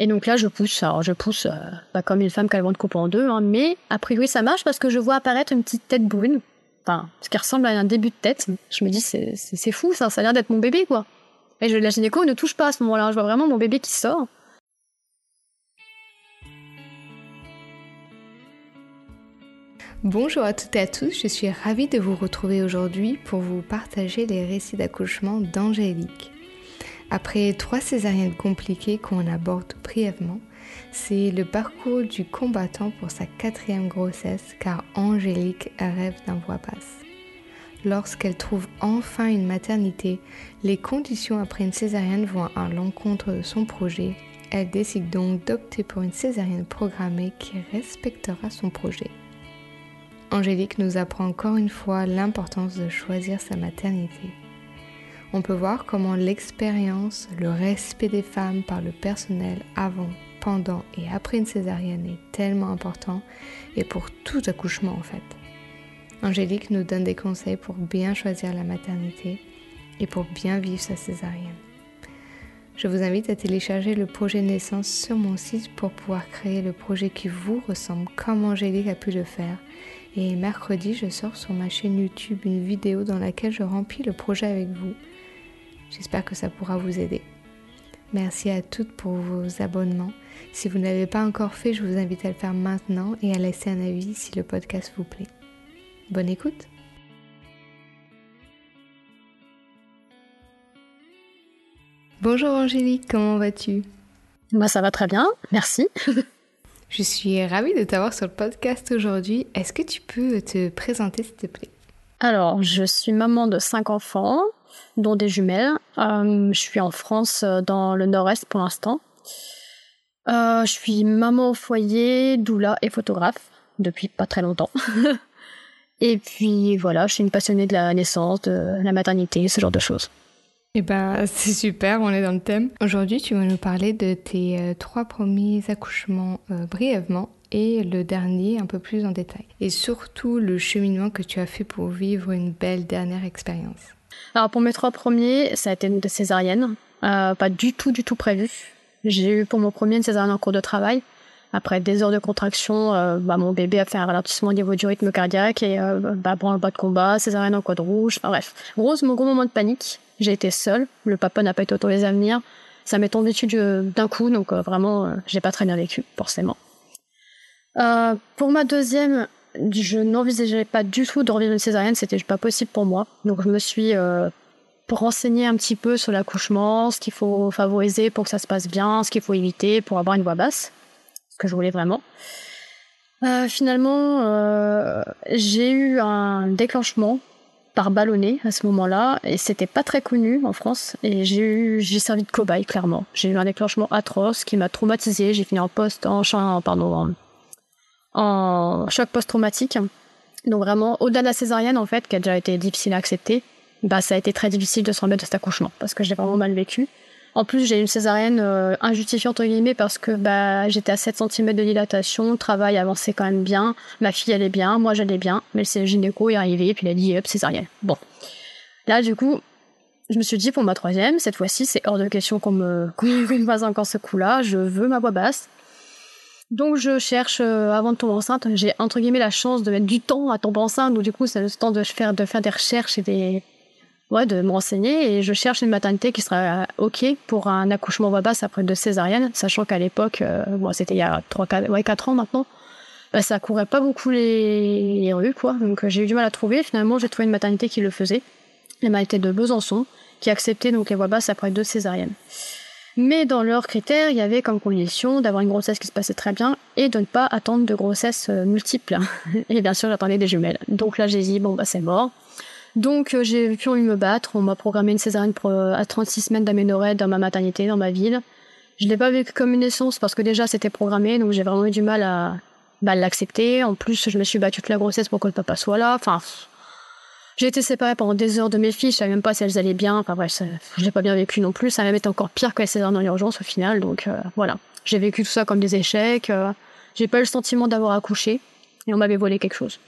Et donc là, je pousse. Alors, je pousse euh, pas comme une femme qui a le ventre coupé en deux, hein, mais a priori, ça marche parce que je vois apparaître une petite tête brune. Enfin, ce qui ressemble à un début de tête. Je me dis, c'est fou, ça, ça a l'air d'être mon bébé, quoi. Et je, la gynéco ne touche pas à ce moment-là. Je vois vraiment mon bébé qui sort. Bonjour à toutes et à tous, je suis ravie de vous retrouver aujourd'hui pour vous partager les récits d'accouchement d'Angélique. Après trois césariennes compliquées qu'on aborde brièvement, c'est le parcours du combattant pour sa quatrième grossesse car Angélique rêve d'un voix basse. Lorsqu'elle trouve enfin une maternité, les conditions après une césarienne vont à l'encontre de son projet. Elle décide donc d'opter pour une césarienne programmée qui respectera son projet. Angélique nous apprend encore une fois l'importance de choisir sa maternité on peut voir comment l'expérience, le respect des femmes par le personnel avant, pendant et après une césarienne est tellement important et pour tout accouchement en fait. Angélique nous donne des conseils pour bien choisir la maternité et pour bien vivre sa césarienne. Je vous invite à télécharger le projet naissance sur mon site pour pouvoir créer le projet qui vous ressemble comme Angélique a pu le faire. Et mercredi, je sors sur ma chaîne YouTube une vidéo dans laquelle je remplis le projet avec vous J'espère que ça pourra vous aider. Merci à toutes pour vos abonnements. Si vous n'avez pas encore fait, je vous invite à le faire maintenant et à laisser un avis si le podcast vous plaît. Bonne écoute Bonjour Angélique, comment vas-tu? Moi ça va très bien, merci. je suis ravie de t'avoir sur le podcast aujourd'hui. Est-ce que tu peux te présenter s'il te plaît? Alors, je suis maman de cinq enfants dont des jumelles. Euh, je suis en France, euh, dans le nord-est pour l'instant. Euh, je suis maman au foyer, doula et photographe depuis pas très longtemps. et puis voilà, je suis une passionnée de la naissance, de la maternité, ce genre de choses. Eh ben, c'est super, on est dans le thème. Aujourd'hui, tu vas nous parler de tes trois premiers accouchements brièvement et le dernier un peu plus en détail. Et surtout le cheminement que tu as fait pour vivre une belle dernière expérience. Alors pour mes trois premiers, ça a été une césarienne, euh, pas du tout, du tout prévu. J'ai eu pour mon premier une césarienne en cours de travail. Après des heures de contraction, euh, bah, mon bébé a fait un ralentissement au niveau du rythme cardiaque et euh, bah, pour le bas de combat, césarienne en code rouge. Enfin bref, gros, mon gros moment de panique. J'ai été seule. Le papa n'a pas été autorisé à venir. Ça m'est tombé dessus d'un coup, donc vraiment, j'ai pas très bien vécu, forcément. pour ma deuxième, je n'envisageais pas du tout de revivre une césarienne, c'était pas possible pour moi. Donc je me suis euh, renseignée un petit peu sur l'accouchement, ce qu'il faut favoriser pour que ça se passe bien, ce qu'il faut éviter pour avoir une voix basse, ce que je voulais vraiment. Euh, finalement, euh, j'ai eu un déclenchement par ballonnet à ce moment-là et c'était pas très connu en France et j'ai eu j'ai servi de cobaye clairement. J'ai eu un déclenchement atroce qui m'a traumatisé. J'ai fini en poste en, pardon en, en choc post-traumatique. Donc vraiment, au-delà de la césarienne, en fait, qui a déjà été difficile à accepter, bah, ça a été très difficile de se remettre de cet accouchement, parce que j'ai vraiment mal vécu. En plus, j'ai eu une césarienne euh, injustifiée, entre guillemets, parce que bah, j'étais à 7 cm de dilatation, le travail avançait quand même bien, ma fille allait bien, moi j'allais bien, mais le gynéco est arrivé, et puis il a dit, hop, césarienne. Bon. Là, du coup, je me suis dit, pour ma troisième, cette fois-ci, c'est hors de question qu'on me, qu'on me encore ce coup-là, je veux ma voix basse, donc je cherche euh, avant de tomber enceinte. J'ai entre guillemets la chance de mettre du temps à tomber enceinte, donc du coup c'est le temps de faire de faire des recherches et des ouais de me renseigner et je cherche une maternité qui sera euh, ok pour un accouchement voix basse après deux césariennes, sachant qu'à l'époque, euh, bon c'était il y a trois quatre ouais quatre ans maintenant, bah, ça courait pas beaucoup les, les rues quoi, donc j'ai eu du mal à trouver. Finalement j'ai trouvé une maternité qui le faisait, la maternité de Besançon, qui acceptait donc les voix basses après deux césariennes. Mais dans leurs critères, il y avait comme condition d'avoir une grossesse qui se passait très bien et de ne pas attendre de grossesse euh, multiples. et bien sûr, j'attendais des jumelles. Donc là, j'ai dit, bon, bah, c'est mort. Donc euh, j'ai pu me battre. On m'a programmé une césarienne à 36 semaines d'aménorrhée dans ma maternité, dans ma ville. Je l'ai pas vécu comme une naissance parce que déjà c'était programmé, donc j'ai vraiment eu du mal à bah, l'accepter. En plus, je me suis battue toute la grossesse pour que le papa soit là. Enfin, j'ai été séparée pendant des heures de mes filles, je savais même pas si elles allaient bien. Enfin bref, je l'ai pas bien vécu non plus. Ça m'a même été encore pire que les dans l'urgence au final. Donc euh, voilà, j'ai vécu tout ça comme des échecs. Euh, j'ai pas eu le sentiment d'avoir accouché et on m'avait volé quelque chose.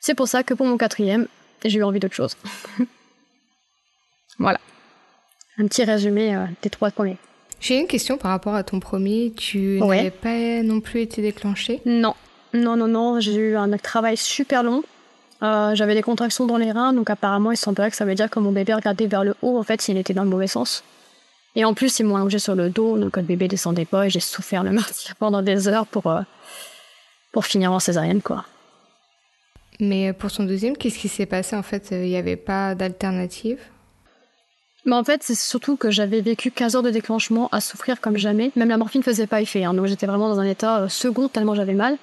C'est pour ça que pour mon quatrième, j'ai eu envie d'autre chose. voilà. Un petit résumé euh, des trois premiers. J'ai une question par rapport à ton premier. Tu n'avais pas non plus été déclenchée? Non, non, non, non. J'ai eu un travail super long. Euh, j'avais des contractions dans les reins, donc apparemment il semblerait que ça veut dire que mon bébé regardait vers le haut, en fait, il était dans le mauvais sens. Et en plus, ils m'ont allongé sur le dos, donc le bébé descendait pas et j'ai souffert le martyr pendant des heures pour, euh, pour finir en césarienne, quoi. Mais pour son deuxième, qu'est-ce qui s'est passé en fait? Il n'y avait pas d'alternative? Mais en fait, c'est surtout que j'avais vécu 15 heures de déclenchement à souffrir comme jamais. Même la morphine ne faisait pas effet. Hein. donc j'étais vraiment dans un état euh, second tellement j'avais mal.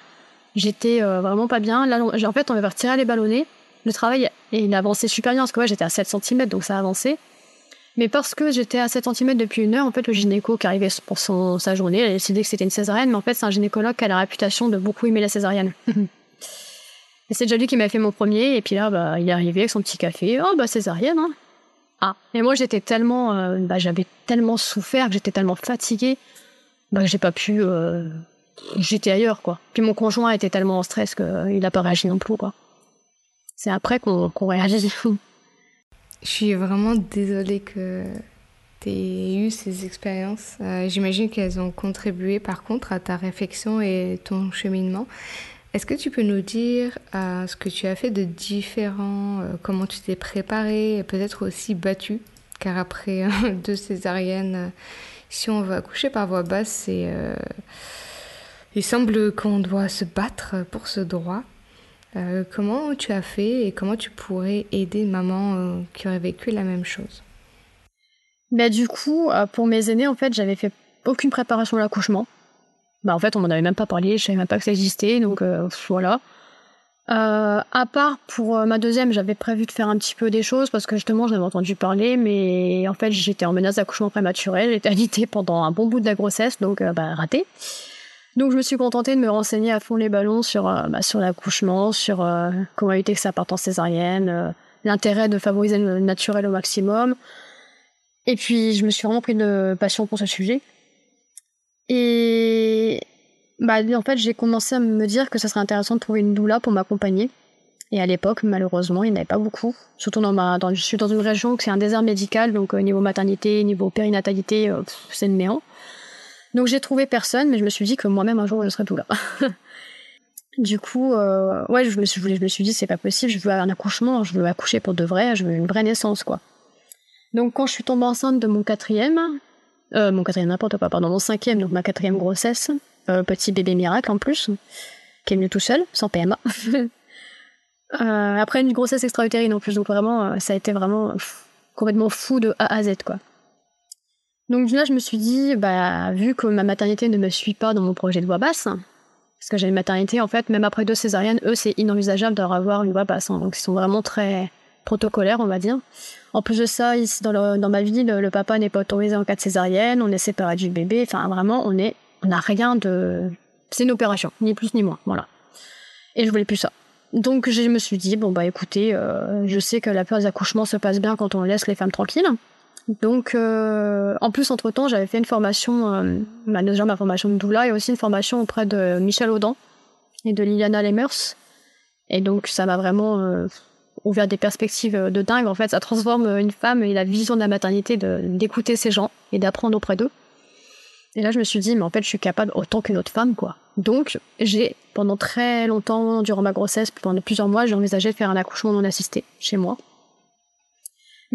J'étais euh, vraiment pas bien. Là, en fait, on m'avait retiré les ballonnets. Le travail, et il avançait super bien parce que ouais, j'étais à 7 cm, donc ça avançait. Mais parce que j'étais à 7 cm depuis une heure, en fait, le gynéco qui arrivait pour son, sa journée, il a décidé que c'était une césarienne, mais en fait, c'est un gynécologue qui a la réputation de beaucoup aimer la césarienne. et c'est déjà lui qui m'a fait mon premier, et puis là, bah, il est arrivé avec son petit café. Oh, bah, césarienne, hein. Ah. Et moi, j'étais tellement, euh, bah, j'avais tellement souffert, que j'étais tellement fatiguée, bah, que j'ai pas pu, euh, j'étais ailleurs, quoi. Puis mon conjoint était tellement en stress qu'il n'a pas réagi non plus, quoi. C'est après qu'on réagit. Je suis vraiment désolée que tu aies eu ces expériences. Euh, j'imagine qu'elles ont contribué par contre à ta réflexion et ton cheminement. Est-ce que tu peux nous dire euh, ce que tu as fait de différent, euh, comment tu t'es préparé et peut-être aussi battu Car après deux césariennes, si on va accoucher par voie basse, c'est, il semble qu'on doit se battre pour ce droit. comment tu as fait et comment tu pourrais aider maman qui aurait vécu la même chose? Bah, Du coup, pour mes aînés, en fait, j'avais fait aucune préparation à l'accouchement. Bah, en fait, on m'en avait même pas parlé, je savais même pas que ça existait, donc euh, voilà. Euh, à part pour euh, ma deuxième, j'avais prévu de faire un petit peu des choses parce que justement, j'avais entendu parler, mais en fait, j'étais en menace d'accouchement prématuré, j'étais alitée pendant un bon bout de la grossesse, donc bah, raté. Donc je me suis contentée de me renseigner à fond les ballons sur, bah, sur l'accouchement, sur comment éviter que ça parte en césarienne, l'intérêt de favoriser le naturel au maximum. Et puis je me suis vraiment pris de passion pour ce sujet. Et bah, en fait, j'ai commencé à me dire que ça serait intéressant de trouver une doula pour m'accompagner. Et à l'époque, malheureusement, il n'y en avait pas beaucoup. Surtout dans ma, dans, je suis dans une région où c'est un désert médical, donc euh, niveau maternité, niveau périnatalité, euh, c'est le néant. Donc j'ai trouvé personne, mais je me suis dit que moi-même un jour je serais doula. du coup, euh, ouais, je me suis, je me suis dit c'est pas possible, je veux un accouchement, je veux accoucher pour de vrai, je veux une vraie naissance, quoi. Donc quand je suis tombée enceinte de mon quatrième, euh, mon quatrième n'importe quoi, pardon, mon cinquième, donc ma quatrième grossesse, euh, petit bébé miracle en plus, qui est venu tout seul, sans PMA. Euh, après une grossesse extra-utérine en plus, donc vraiment, ça a été vraiment complètement fou de A à Z, quoi. Donc là, je me suis dit, bah, vu que ma maternité ne me suit pas dans mon projet de voix basse, parce que j'ai une maternité, en fait, même après deux césariennes, eux, c'est inenvisageable d'avoir une voix basse. Hein. donc ils sont vraiment très protocolaires, on va dire. En plus de ça, ici, dans, dans ma vie, le, papa n'est pas autorisé en cas de césarienne, on est séparé du bébé. Enfin, vraiment, on est, on n'a rien de. C'est une opération, ni plus ni moins. Voilà. Et je voulais plus ça. Donc, je me suis dit, bon, bah écoutez, euh, je sais que la peur des accouchements se passe bien quand on laisse les femmes tranquilles. Donc, euh, en plus, entre-temps, j'avais fait une formation, euh, déjà ma formation de doula et aussi une formation auprès de Michel Audin et de Liliana Lemers. Et donc, ça m'a vraiment euh, ouvert des perspectives euh, de dingue. En fait, ça transforme euh, une femme et la vision de la maternité d'écouter ces gens et d'apprendre auprès d'eux. Et là, je me suis dit, mais en fait, je suis capable autant qu'une autre femme, quoi. Donc, j'ai, pendant très longtemps, durant ma grossesse, pendant plusieurs mois, j'ai envisagé de faire un accouchement non assisté chez moi.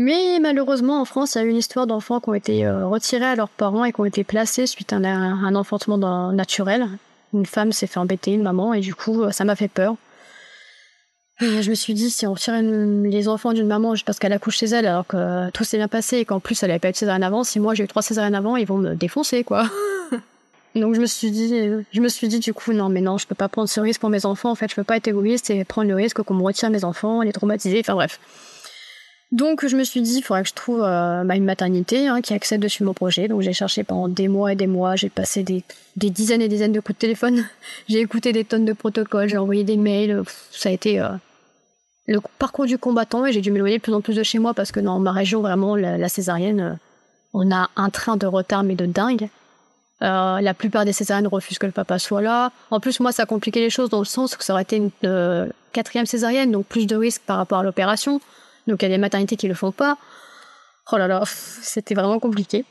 Mais malheureusement, en France, il y a eu une histoire d'enfants qui ont été euh, retirés à leurs parents et qui ont été placés suite à un, enfantement naturel. Une femme s'est fait embêter, une maman, et du coup, ça m'a fait peur. Euh, je me suis dit, si on retirait les enfants d'une maman parce qu'elle accouche chez elle alors que tout s'est bien passé et qu'en plus elle avait pas eu de césarienne avant, si moi j'ai eu trois césariennes avant, ils vont me défoncer, quoi. Donc je me suis dit, je me suis dit du coup, non, mais non, je peux pas prendre ce risque pour mes enfants. En fait, je peux pas être égoïste et prendre le risque qu'on me retire mes enfants, les traumatiser, enfin bref. Donc je me suis dit, il faudrait que je trouve euh, bah, une maternité hein, qui accepte de suivre mon projet. Donc j'ai cherché pendant des mois et des mois, j'ai passé des, dizaines et des dizaines de coups de téléphone, j'ai écouté des tonnes de protocoles, j'ai envoyé des mails, ça a été euh, le parcours du combattant et j'ai dû m'éloigner de plus en plus de chez moi parce que dans ma région, vraiment, la, césarienne, euh, on a un train de retard, mais de dingue. La plupart des césariennes refusent que le papa soit là. En plus, moi, ça a compliqué les choses dans le sens que ça aurait été une quatrième césarienne, donc plus de risques par rapport à l'opération. Donc, il y a des maternités qui le font pas. Oh là là, c'était vraiment compliqué.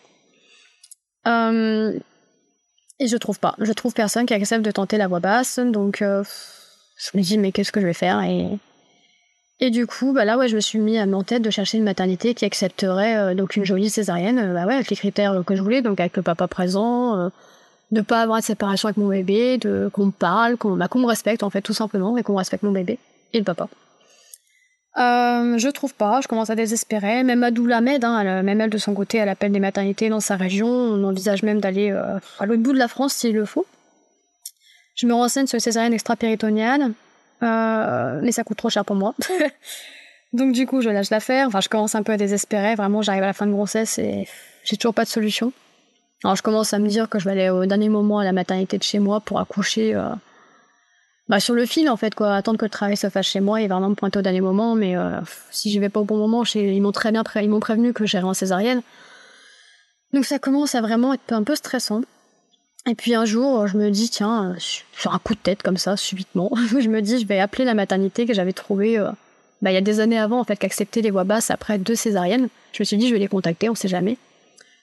et je trouve pas. Je trouve personne qui accepte de tenter la voix basse. Donc, je me dis, mais qu'est-ce que je vais faire? Et, et du coup, bah là, ouais, je me suis mis à en tête de chercher une maternité qui accepterait donc une jolie césarienne, bah ouais, avec les critères que je voulais, donc avec le papa présent, de pas avoir de séparation avec mon bébé, de qu'on me parle, qu'on bah, qu'on me respecte en fait tout simplement et qu'on respecte mon bébé et le papa. Euh, je trouve pas, je commence à désespérer. Même Adoula m'aide, hein, même elle de son côté, elle appelle des maternités dans sa région. On envisage même d'aller euh, à l'autre bout de la France s'il le faut. Je me renseigne sur les césariennes extra-péritoniales, euh, mais ça coûte trop cher pour moi. Donc du coup, je lâche l'affaire. Enfin, je commence un peu à désespérer. Vraiment, j'arrive à la fin de grossesse et j'ai toujours pas de solution. Alors je commence à me dire que je vais aller au dernier moment à la maternité de chez moi pour accoucher euh, bah, sur le fil en fait quoi, attendre que le travail se fasse chez moi et vraiment me pointer au dernier moment. Mais euh, si je vais pas au bon moment, ils m'ont très bien ils m'ont prévenu que j'irais en césarienne. Donc ça commence à vraiment être un peu stressant. Et puis un jour, je me dis tiens, sur un coup de tête comme ça, subitement, je me dis je vais appeler la maternité que j'avais trouvée euh, bah, il y a des années avant en fait, qu'accepter les voix basses après deux césariennes. Je me suis dit je vais les contacter, on sait jamais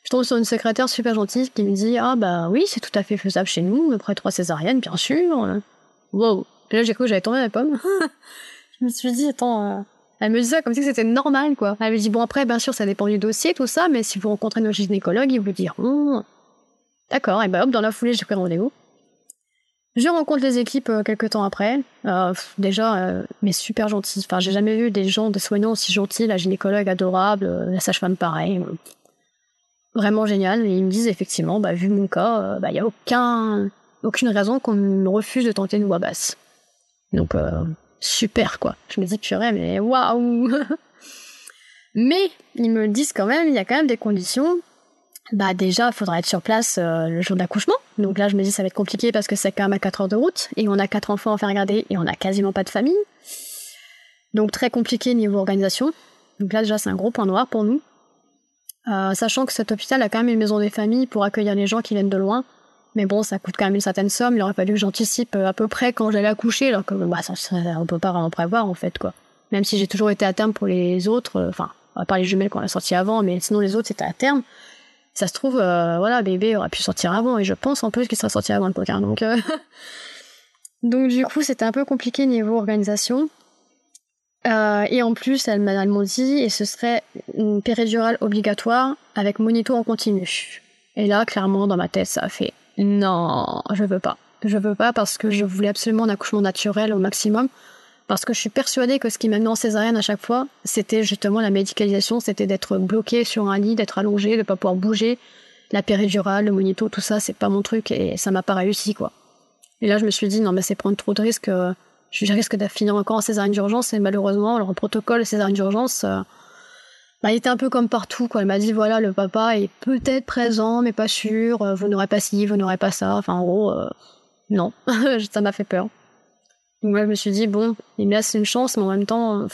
je tombe sur une secrétaire super gentille qui me dit Ah bah oui, c'est tout à fait faisable chez nous, après trois césariennes, bien sûr. Wow. Et là, j'ai cru que j'avais tombé ma pomme. je me suis dit, attends, euh, elle me dit ça comme si c'était normal, quoi. Elle me dit, bon, après, bien sûr, ça dépend du dossier, tout ça, mais si vous rencontrez nos gynécologues, ils vous diront. D'accord, et bah hop, dans la foulée, j'ai pris rendez-vous. Je rencontre les équipes euh, quelques temps après. Euh, déjà, mais super gentils. Enfin, j'ai jamais vu des gens, des soignants aussi gentils, la gynécologue adorable, la sage-femme pareil vraiment génial. Et ils me disent effectivement, bah, vu mon cas, il euh, bah, n'y a aucun, aucune raison qu'on me refuse de tenter une voix basse. Donc, euh, super, quoi. Je me dis, purée, mais waouh Mais ils me disent quand même, il y a quand même des conditions. Bah déjà, il faudra être sur place euh, le jour d'accouchement. Donc là, je me dis, ça va être compliqué parce que c'est quand même à 4 heures de route. Et on a quatre enfants à faire garder et on a quasiment pas de famille. Donc très compliqué niveau organisation. Donc là, déjà, c'est un gros point noir pour nous. Euh, sachant que cet hôpital a quand même une maison des familles pour accueillir les gens qui viennent de loin. Mais bon, ça coûte quand même une certaine somme. Il aurait fallu que j'anticipe euh, à peu près quand j'allais accoucher, alors que bah, ça, on peut pas vraiment prévoir en fait quoi. Même si j'ai toujours été à terme pour les autres, euh, enfin, à part les jumelles qu'on a sorties avant, mais sinon les autres c'était à terme. Ça se trouve, voilà, bébé aurait pu sortir avant, et je pense en plus qu'il serait sorti avant le poker. Donc, donc du coup, c'était un peu compliqué niveau organisation. Euh, et en plus, elle m'a dit, et ce serait une péridurale obligatoire avec monito en continu. Et là, clairement, dans ma tête, ça a fait non, je veux pas. Je veux pas parce que je voulais absolument un accouchement naturel au maximum. Parce que je suis persuadée que ce qui m'a mis en césarienne à chaque fois, c'était justement la médicalisation, c'était d'être bloqué sur un lit, d'être allongé, de pas pouvoir bouger. La péridurale, le monito, tout ça, c'est pas mon truc et ça m'a pas réussi, quoi. Et là, je me suis dit, non, mais c'est prendre trop de risques. Euh, je risque de finir encore en césarienne d'urgence et malheureusement, leur protocole césarienne d'urgence, euh, bah, il était un peu comme partout. Quoi. Elle m'a dit voilà, le papa est peut-être présent, mais pas sûr. Euh, vous n'aurez pas ci, vous n'aurez pas ça. Enfin, en gros, euh, non, ça m'a fait peur. Donc moi, je me suis dit bon, il me laisse une chance, mais en même temps,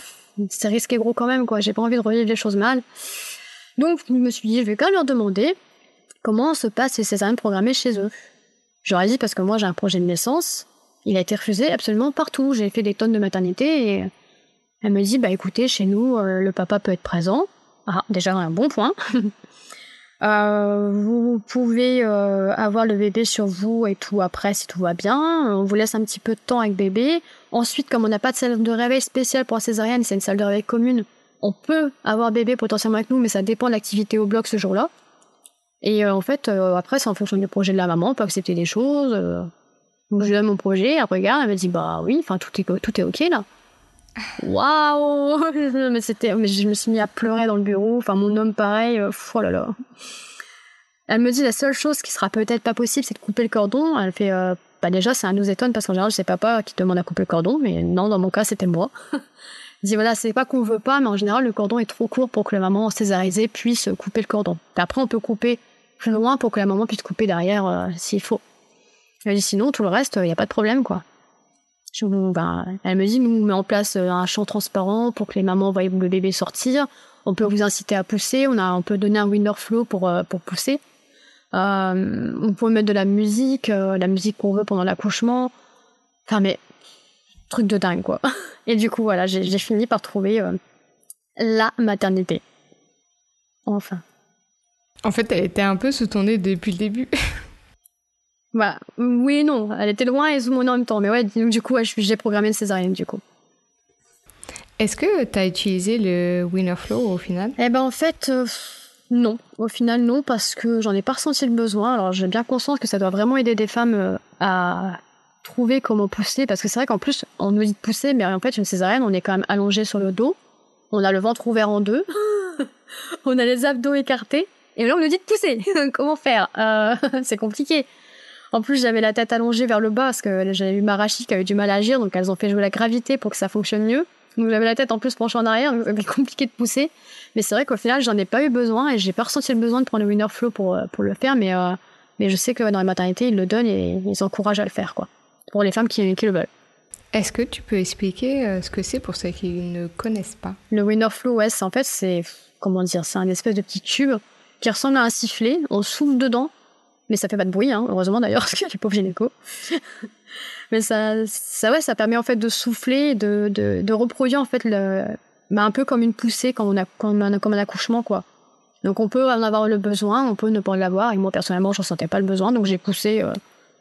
c'est risqué gros quand même. quoi. J'ai pas envie de revivre les choses mal. Donc je me suis dit je vais quand même leur demander comment se passent ces césariennes programmées chez eux. J'aurais dit parce que moi j'ai un projet de naissance il a été refusé absolument partout. J'ai fait des tonnes de maternité et elle me dit bah écoutez, chez nous, euh, le papa peut être présent. Ah, déjà un bon point. Euh, vous pouvez euh, avoir le bébé sur vous et tout après si tout va bien. On vous laisse un petit peu de temps avec bébé. Ensuite, comme on n'a pas de salle de réveil spéciale pour la césarienne, c'est une salle de réveil commune. On peut avoir bébé potentiellement avec nous, mais ça dépend de l'activité au bloc ce jour-là. Et en fait, après, c'est en fonction du projet de la maman. On peut accepter des choses. Donc je lui donne mon projet, elle regarde, elle me dit bah oui, enfin tout est tout est ok là. Waouh Mais c'était, mais je me suis mis à pleurer dans le bureau. Enfin mon homme pareil, euh, oh là là. Elle me dit la seule chose qui sera peut-être pas possible, c'est de couper le cordon. Elle fait euh, bah déjà ça nous étonne parce qu'en général c'est papa qui demande à couper le cordon, mais non dans mon cas c'était moi. Elle dit voilà c'est pas qu'on veut pas, mais en général le cordon est trop court pour que la maman césarisée puisse couper le cordon. Et après on peut couper plus loin pour que la maman puisse couper derrière euh, s'il faut. Elle dit sinon, tout le reste, il n'y a pas de problème, quoi. Ben, elle me dit, nous, on met en place euh, un champ transparent pour que les mamans voient le bébé sortir. On peut vous inciter à pousser. On, a, on peut donner un window flow pour, euh, pour pousser. Euh, on peut mettre de la musique, la musique qu'on veut pendant l'accouchement. Enfin, mais truc de dingue, quoi. Et du coup, voilà, j'ai fini par trouver la maternité. Enfin. En fait, elle était un peu sous ton depuis le début. Bah, oui et non. Elle était loin et nez en même temps. Mais ouais, donc du coup, j'ai programmé une césarienne du coup. Est-ce que tu as utilisé le Winner Flow au final? Eh ben en fait, euh, non. Au final, non, parce que j'en ai pas ressenti le besoin. Alors j'ai bien conscience que ça doit vraiment aider des femmes euh, à trouver comment pousser, parce que c'est vrai qu'en plus, on nous dit de pousser, mais en fait, une césarienne, on est quand même allongé sur le dos. On a le ventre ouvert en deux. on a les abdos écartés. Et là, on nous dit de pousser. comment faire? Euh, C'est compliqué. En plus, j'avais la tête allongée vers le bas parce que j'avais eu ma rachis qui avait du mal à agir, donc elles ont fait jouer la gravité pour que ça fonctionne mieux. Donc j'avais la tête en plus penchée en arrière, donc c'était compliqué de pousser. Mais c'est vrai qu'au final, j'en ai pas eu besoin et j'ai pas ressenti le besoin de prendre le winner flow pour, euh, pour le faire, mais, euh, mais je sais que dans les maternités, ils le donnent et ils encouragent à le faire, quoi. Pour les femmes qui, qui le veulent. Est-ce que tu peux expliquer euh, ce que c'est pour ceux qui ne connaissent pas? Le winner flow, ouais, en fait, c'est, comment dire, c'est un espèce de petit tube qui ressemble à un sifflet. On souffle dedans mais ça fait pas de bruit, hein, heureusement d'ailleurs, parce que les pauvres gynéco. mais ça, ça, ouais, ça permet en fait de souffler, de, de, reproduire en fait le, bah, un peu comme une poussée quand on a, comme un, comme un accouchement, quoi. Donc on peut en avoir le besoin, on peut ne pas l'avoir, et moi personnellement, je ressentais pas le besoin, donc j'ai poussé euh,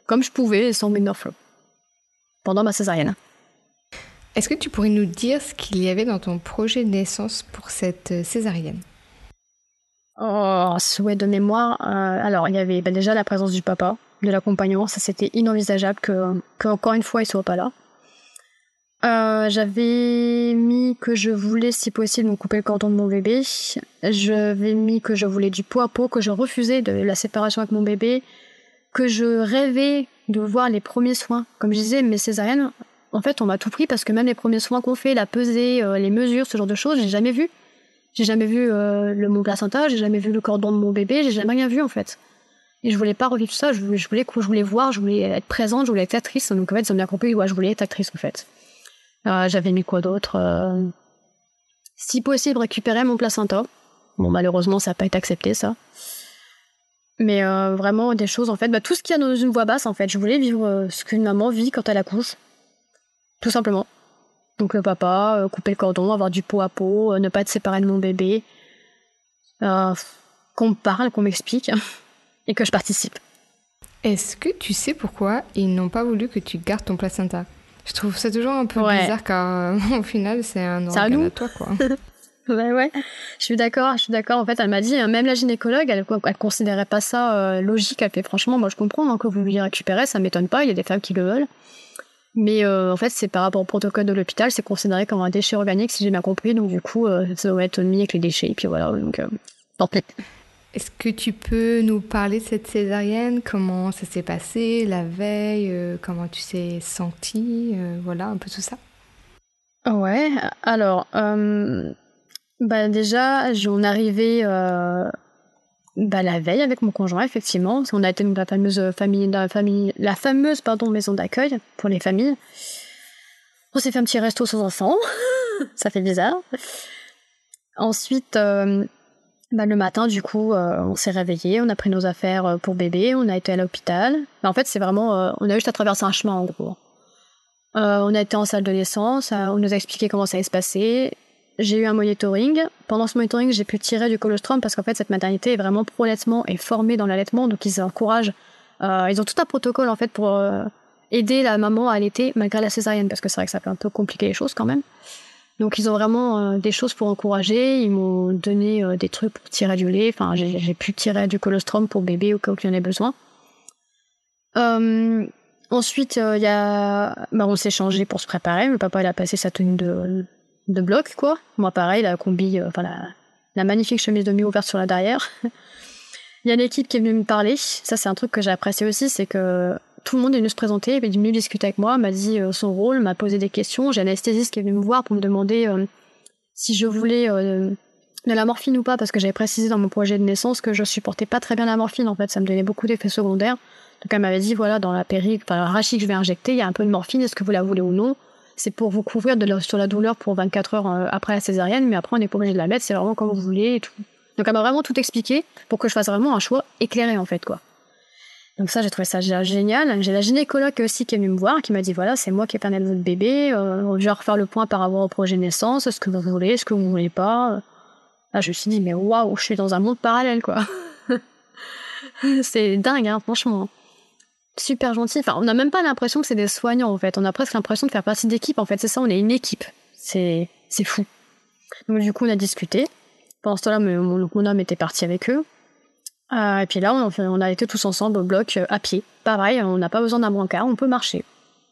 comme je pouvais, sans window flow, pendant ma césarienne. Est-ce que tu pourrais nous dire ce qu'il y avait dans ton projet de naissance pour cette euh, césarienne? Oh, souhait de mémoire. Euh, alors, il y avait bah, déjà la présence du papa, de l'accompagnement. Ça, c'était inenvisageable que, encore une fois, il soit pas là. Euh, j'avais mis que je voulais, si possible, me couper le cordon de mon bébé. J'avais mis que je voulais du pot à pot, que je refusais de la séparation avec mon bébé, que je rêvais de voir les premiers soins. Comme je disais, mes césariennes, en fait, on m'a tout pris parce que même les premiers soins qu'on fait, la pesée, euh, les mesures, ce genre de choses, j'ai jamais vu. J'ai jamais vu euh, le mon placenta, j'ai jamais vu le cordon de mon bébé, j'ai jamais rien vu en fait. Et je voulais pas revivre ça, je, voulais, je voulais voir, je voulais être présente, je voulais être actrice. Donc en fait, ils ont bien compris, ouais, je voulais être actrice en fait. Euh, j'avais mis quoi d'autre euh, Si possible, récupérer mon placenta. Bon, malheureusement, ça n'a pas été accepté ça. Mais vraiment des choses en fait, bah, tout ce qu'il y a dans une voix basse en fait. Je voulais vivre ce qu'une maman vit quand elle accouche, tout simplement. Donc le papa, euh, couper le cordon, avoir du pot à euh, ne pas être séparé de mon bébé, euh, qu'on me parle, qu'on m'explique et que je participe. Est-ce que tu sais pourquoi ils n'ont pas voulu que tu gardes ton placenta? Je trouve ça toujours un peu bizarre car au final c'est un organe à, toi quoi. ouais ouais, je suis d'accord, je suis d'accord. En fait, elle m'a dit, même la gynécologue, elle, elle considérait pas ça logique. Elle fait franchement, moi je comprends hein, que vous vouliez récupérer, ça m'étonne pas. Il y a des femmes qui le veulent. Mais euh, en fait, c'est par rapport au protocole de l'hôpital, c'est considéré comme un déchet organique, si j'ai bien compris. Donc du coup, euh, ça doit être mis avec les déchets. Et puis voilà, donc euh, Est-ce que tu peux nous parler de cette césarienne? Comment ça s'est passé la veille Comment tu t'es sentie Voilà, un peu tout ça. Ouais, alors, bah déjà, on arrivait bah, la veille avec mon conjoint, effectivement. On a été dans la fameuse famille, la famille, la fameuse pardon maison d'accueil pour les familles. On s'est fait un petit resto sans enfants, ça fait bizarre. Ensuite, euh, bah, le matin, du coup, euh, on s'est réveillé, on a pris nos affaires euh, pour bébé, on a été à l'hôpital. Bah, en fait, c'est vraiment, on a juste à traverser un chemin en gros. on a été en salle de naissance, on nous a expliqué comment ça allait se passer j'ai eu un monitoring. Pendant ce monitoring, j'ai pu tirer du colostrum parce qu'en fait, cette maternité est vraiment pro-allaitement et formée dans l'allaitement, donc ils encouragent. Euh, ils ont tout un protocole en fait pour euh, aider la maman à allaiter malgré la césarienne, parce que c'est vrai que ça peut un peu compliquer les choses quand même. Donc ils ont vraiment euh, des choses pour encourager. Ils m'ont donné des trucs pour tirer du lait. Enfin, j'ai pu tirer du colostrum pour bébé au cas où il y en ait besoin. ensuite, il y a, bah, on s'est changé pour se préparer. Le papa il a passé sa tenue de de bloc, quoi. Moi, pareil, la combi, euh, enfin, la, magnifique chemise de mi ouverte sur la derrière. Il y a l'équipe qui est venue me parler. Ça, c'est un truc que j'ai apprécié aussi, c'est que tout le monde est venu se présenter, est venu discuter avec moi, m'a dit euh, son rôle, m'a posé des questions. J'ai un anesthésiste qui est venu me voir pour me demander euh, si je voulais de la morphine ou pas, parce que j'avais précisé dans mon projet de naissance que je supportais pas très bien la morphine, en fait, ça me donnait beaucoup d'effets secondaires. Donc elle m'avait dit, voilà, dans la péri, enfin, la rachis que je vais injecter, il y a un peu de morphine, est-ce que vous la voulez ou non? C'est pour vous couvrir de sur la douleur pour 24 heures euh, après la césarienne, mais après on n'est pas obligé de la mettre, c'est vraiment comme vous voulez et tout. Donc elle m'a vraiment tout expliqué pour que je fasse vraiment un choix éclairé en fait quoi. Donc ça j'ai trouvé ça génial. J'ai la gynécologue aussi qui est venue me voir, qui m'a dit voilà c'est moi qui ai perdu votre bébé, euh, je refaire le point par rapport au projet naissance, ce que vous voulez, ce que vous voulez pas. Là je me suis dit mais waouh je suis dans un monde parallèle quoi. c'est dingue, hein, franchement. Super gentil. Enfin, on n'a même pas l'impression que c'est des soignants, en fait. On a presque l'impression de faire partie d'équipe, en fait. C'est ça, on est une équipe. C'est, c'est fou. Donc, du coup, on a discuté. Pendant ce temps-là, mon, homme était parti avec eux. Euh, et puis là, on, on, a été tous ensemble au bloc euh, à pied. Pareil, on n'a pas besoin d'un brancard, on peut marcher.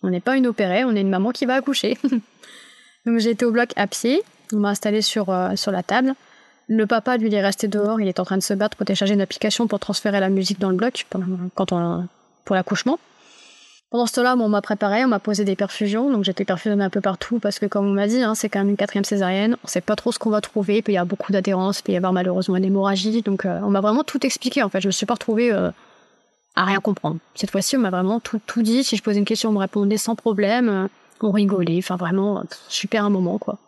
On n'est pas une opérée, on est une maman qui va accoucher. Donc j'ai été au bloc à pied, on m'a installé sur, euh, sur la table. Le papa, lui, il est resté dehors, il est en train de se battre pour télécharger une application pour transférer la musique dans le bloc quand on, pour l'accouchement. Pendant ce temps-là, on m'a préparé, on m'a posé des perfusions, donc j'étais perfusionnée un peu partout parce que, comme on m'a dit, hein, c'est quand même une quatrième césarienne, on sait pas trop ce qu'on va trouver, il peut y avoir beaucoup d'adhérence, il peut y avoir malheureusement une hémorragie, donc euh, on m'a vraiment tout expliqué en fait, je me suis pas retrouvée euh, à rien comprendre. Cette fois-ci, on m'a vraiment tout, tout dit, si je posais une question, on me répondait sans problème, euh, on rigolait, enfin vraiment, super un moment quoi.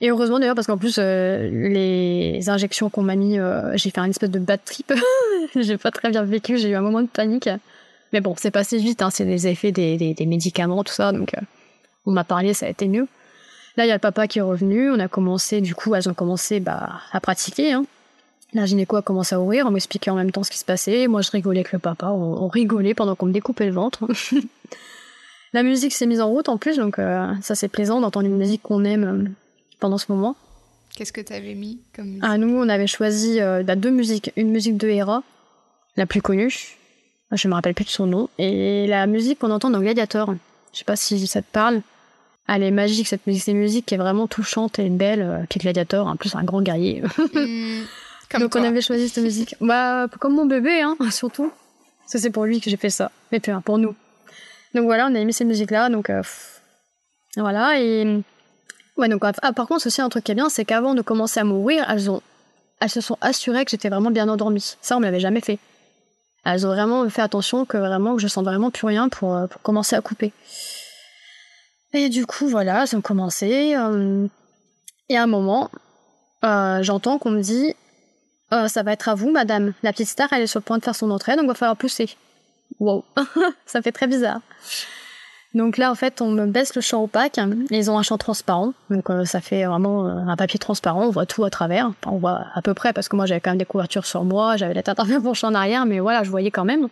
Et heureusement d'ailleurs parce qu'en plus les injections qu'on m'a mis, j'ai fait un espèce de bad trip, j'ai pas très bien vécu, j'ai eu un moment de panique. Mais bon, c'est passé vite, hein, c'est des effets des, des, médicaments, tout ça, donc euh, on m'a parlé, ça a été mieux. Là, il y a le papa qui est revenu, on a commencé, du coup, elles ont commencé bah, à pratiquer. Hein. La gynéco a commencé à ouvrir, on m'expliquait en même temps ce qui se passait. Moi, je rigolais avec le papa, on, rigolait pendant qu'on me découpait le ventre. la musique s'est mise en route en plus, donc euh, ça c'est plaisant d'entendre une musique qu'on aime euh, pendant ce moment. Qu'est-ce que tu avais mis comme musique? Ah, nous, on avait choisi bah, deux musiques. Une musique de Hera, la plus connue, je me rappelle plus de son nom. Et la musique qu'on entend dans Gladiator, je sais pas si ça te parle. Elle est magique, cette musique. C'est une musique qui est vraiment touchante et belle. Euh, puis Gladiator, en plus, un grand guerrier. Hmm, donc on avait choisi cette musique. Bah, comme mon bébé, hein, surtout. Ça, c'est pour lui que j'ai fait ça. Mais puis, pour nous. Donc voilà, on a mis cette musique-là. Donc, euh, voilà. Et, ouais, donc, ah, par contre, aussi, un truc qui est bien, c'est qu'avant de commencer à mourir, elles ont, elles se sont assurées que j'étais vraiment bien endormie. Ça, on me l'avait jamais fait. Elles ont vraiment fait attention que vraiment que je sens vraiment plus rien pour, euh, pour commencer à couper. Et du coup, voilà, ça a commencé. Euh, et à un moment, euh, j'entends qu'on me dit Ça va être à vous, madame. La petite star, elle est sur le point de faire son entrée, donc va falloir pousser. Wow, ça fait très bizarre. Donc là, en fait, on me baisse le champ opaque. ils ont un champ transparent. Donc euh, ça fait vraiment euh, un papier transparent. On voit tout à travers. on voit à peu près parce que moi, j'avais quand même des couvertures sur moi. J'avais la tête un peu penchée en arrière. Mais voilà, je voyais quand même.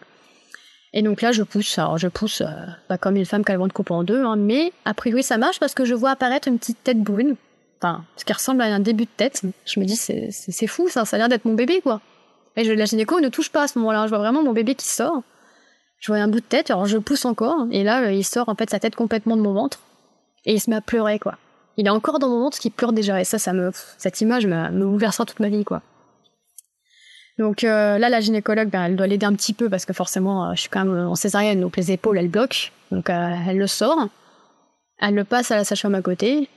Et donc là, je pousse. Alors, je pousse euh, pas comme une femme qui a le ventre en deux. Hein, mais a priori, ça marche parce que je vois apparaître une petite tête brune. Enfin, ce qui ressemble à un début de tête. Je me dis, c'est fou, ça. Ça a l'air d'être mon bébé, quoi. Et je, la gynéco ne touche pas à ce moment-là. Je vois vraiment mon bébé qui sort je vois un bout de tête, alors je pousse encore, et là, il sort en fait sa tête complètement de mon ventre, et il se met à pleurer, quoi. Il est encore dans mon ventre, qui pleure déjà, et ça, ça me, cette image me, me bouleversera toute ma vie, quoi. Donc euh, là, la gynécologue, ben, elle doit l'aider un petit peu parce que forcément, euh, je suis quand même en césarienne, donc les épaules, elles bloquent. Donc euh, elle le sort, elle le passe à la sage-femme à côté,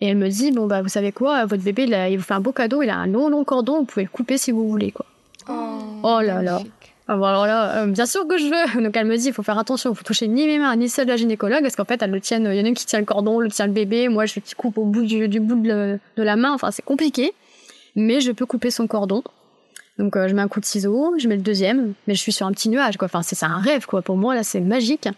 et elle me dit bon bah vous savez quoi, votre bébé, il, vous fait un beau cadeau, il a un long long cordon, vous pouvez le couper si vous voulez quoi. Oh, oh là là. Ah, bon, alors là, euh, bien sûr que je veux. Donc elle me dit, il faut faire attention, il faut toucher ni mes mains, ni celle de la gynécologue, parce qu'en fait, elle le tient, il y en a une qui tient le cordon, l'autre tient le bébé, moi je coupe au bout du, bout de, la main, enfin c'est compliqué. Mais je peux couper son cordon. Donc euh, je mets un coup de ciseau, je mets le deuxième, mais je suis sur un petit nuage, quoi. Enfin c'est un rêve, quoi. Pour moi, là, c'est magique.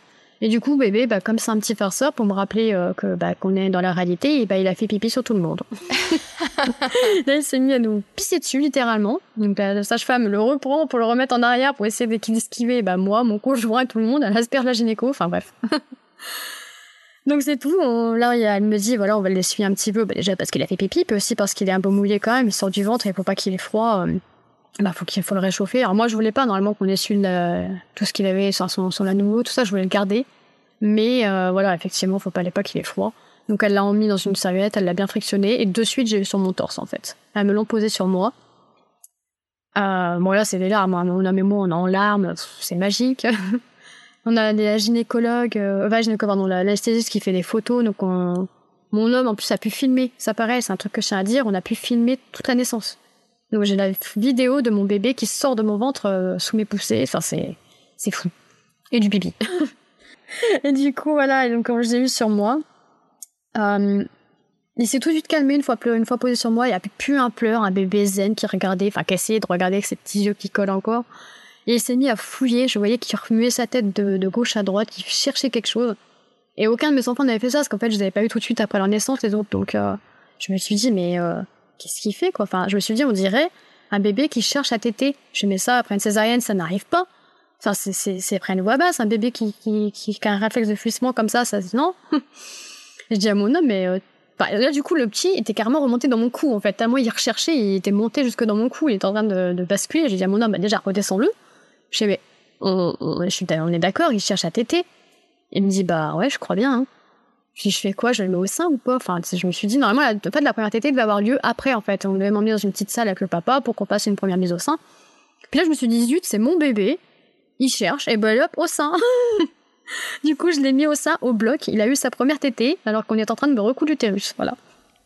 Et du coup, bébé, bah, comme c'est un petit farceur, pour me rappeler euh, que bah, qu'on est dans la réalité, et bah, il a fait pipi sur tout le monde. Là, il s'est mis à nous pisser dessus, littéralement. Donc la sage-femme le reprend pour le remettre en arrière pour essayer d'esquiver bah, moi, mon conjoint et tout le monde. Elle asperge la gynéco, enfin bref. Donc c'est tout. Là, elle me dit, voilà, on va l'essuyer un petit peu. Bah, déjà parce qu'il a fait pipi, puis aussi parce qu'il est un peu mouillé quand même. Il sort du ventre et il faut pas qu'il ait froid. Euh, bah, faut qu'il faut le réchauffer. Alors moi, je voulais pas normalement qu'on essuie tout ce qu'il avait sur son, son nouveau, tout ça, je voulais le garder. Mais euh, voilà, effectivement, faut pas pas qu'il ait froid. Donc elle l'a mis dans une serviette, elle l'a bien frictionné et de suite j'ai eu sur mon torse en fait. Elles me l'ont posé sur moi. Euh, bon là c'est des larmes, hein. on a mes mots, on est en larmes, c'est magique. on a la gynécologue, euh, enfin, gynécologue pardon, l'anesthésiste qui fait des photos, donc on, mon homme en plus a pu filmer, ça paraît, c'est un truc que je tiens à dire, on a pu filmer toute la naissance. Donc j'ai la vidéo de mon bébé qui sort de mon ventre euh, sous mes poussées. Enfin c'est c'est fou. Et du pipi. et du coup voilà. Et donc quand je l'ai eu sur moi, euh, il s'est tout de suite calmé une fois posé sur moi. Il n'y a plus un pleur, un bébé zen qui regardait, enfin qui essayait de regarder avec ses petits yeux qui collent encore. Et il s'est mis à fouiller. Je voyais qu'il remuait sa tête de, gauche à droite, qu'il cherchait quelque chose. Et aucun de mes enfants n'avait fait ça parce qu'en fait je les avais pas eu tout de suite après leur naissance les autres. Donc euh, je me suis dit mais qu'est-ce qu'il fait quoi Enfin, je me suis dit, on dirait, un bébé qui cherche à téter. Je mets ça après une césarienne, ça n'arrive pas. Enfin, c'est, après une voix basse, un bébé qui, qui, qui, a un réflexe de fuissement comme ça, ça non? je dis à mon homme, mais euh, bah, là, du coup, le petit était carrément remonté dans mon cou, en fait. Tellement il recherchait, il était monté jusque dans mon cou, il était en train de, de basculer. J'ai dit à mon homme, bah, déjà, redescends-le. Je dis, mais on, on, on est d'accord, il cherche à téter. Il me dit, bah ouais, je crois bien. Hein. Puis je fais quoi? Je le mets au sein ou pas? Enfin, je me suis dit, normalement, la, fait, la première tétée devait avoir lieu après, en fait. On devait m'emmener dans une petite salle avec le papa pour qu'on passe une première mise au sein. Puis là, je me suis dit, zut, c'est mon bébé. Il cherche, et ben hop, au sein. du coup, je l'ai mis au sein, au bloc. Il a eu sa première tétée, alors qu'on est en train de me recoudre l'utérus. Voilà.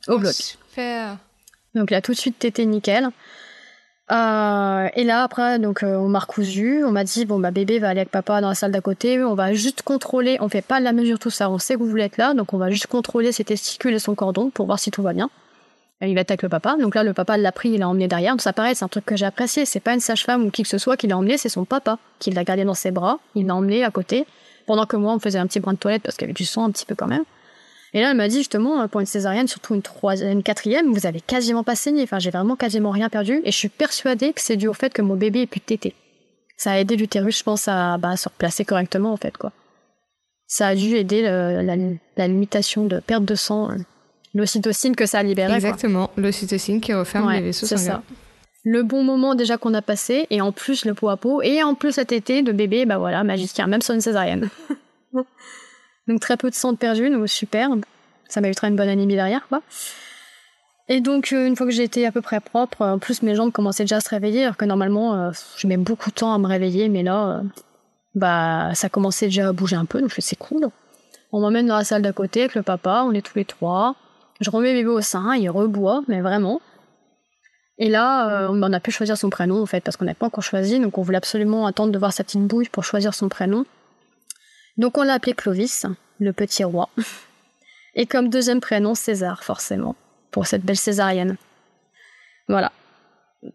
Au bloc. Super. Donc, il a tout de suite tété nickel. Euh, et là après donc euh, on m'a recousu, on m'a dit bon bah bébé va aller avec papa dans la salle d'à côté, on va juste contrôler, on fait pas la mesure tout ça, on sait que vous voulez être là, donc on va juste contrôler ses testicules et son cordon pour voir si tout va bien. Et il va être avec le papa, donc là le papa l'a pris, il l'a emmené derrière, donc ça paraît c'est un truc que j'ai apprécié, c'est pas une sage-femme ou qui que ce soit qui l'a emmené, c'est son papa qui l'a gardé dans ses bras, il l'a emmené à côté, pendant que moi on faisait un petit brin de toilette parce qu'il y avait du sang un petit peu quand même. Et là, elle m'a dit justement, pour une césarienne, surtout une troisième, une quatrième, vous avez quasiment pas saigné. Enfin, j'ai vraiment quasiment rien perdu. Et je suis persuadée que c'est dû au fait que mon bébé ait pu téter. Ça a aidé l'utérus, je pense, à bah, se replacer correctement, en fait, quoi. Ça a dû aider la, limitation de perte de sang, l'ocytocine que ça a libéré. Exactement, l'ocytocine qui referme les vaisseaux sanguins. Ça. Le bon moment déjà qu'on a passé, et en plus le pot à pot, et en plus cet été de bébé, bah voilà, magicien, même sur une césarienne. Donc très peu de sang perdu, donc super. Ça m'évitera une bonne anémie derrière, quoi. Et donc, euh, une fois que j'étais à peu près propre, en plus mes jambes commençaient déjà à se réveiller, alors que normalement, euh, je mets beaucoup de temps à me réveiller, mais là, euh, bah, ça commençait déjà à bouger un peu, donc c'est cool. On m'emmène dans la salle d'à côté avec le papa, on est tous les trois. Je remets bébé au sein, il reboit, mais vraiment. Et là, on a pu choisir son prénom, en fait, parce qu'on n'a pas encore choisi, donc on voulait absolument attendre de voir sa petite bouille pour choisir son prénom. Donc on l'a appelé Clovis, le petit roi. Et comme deuxième prénom, César, forcément, pour cette belle césarienne. Voilà.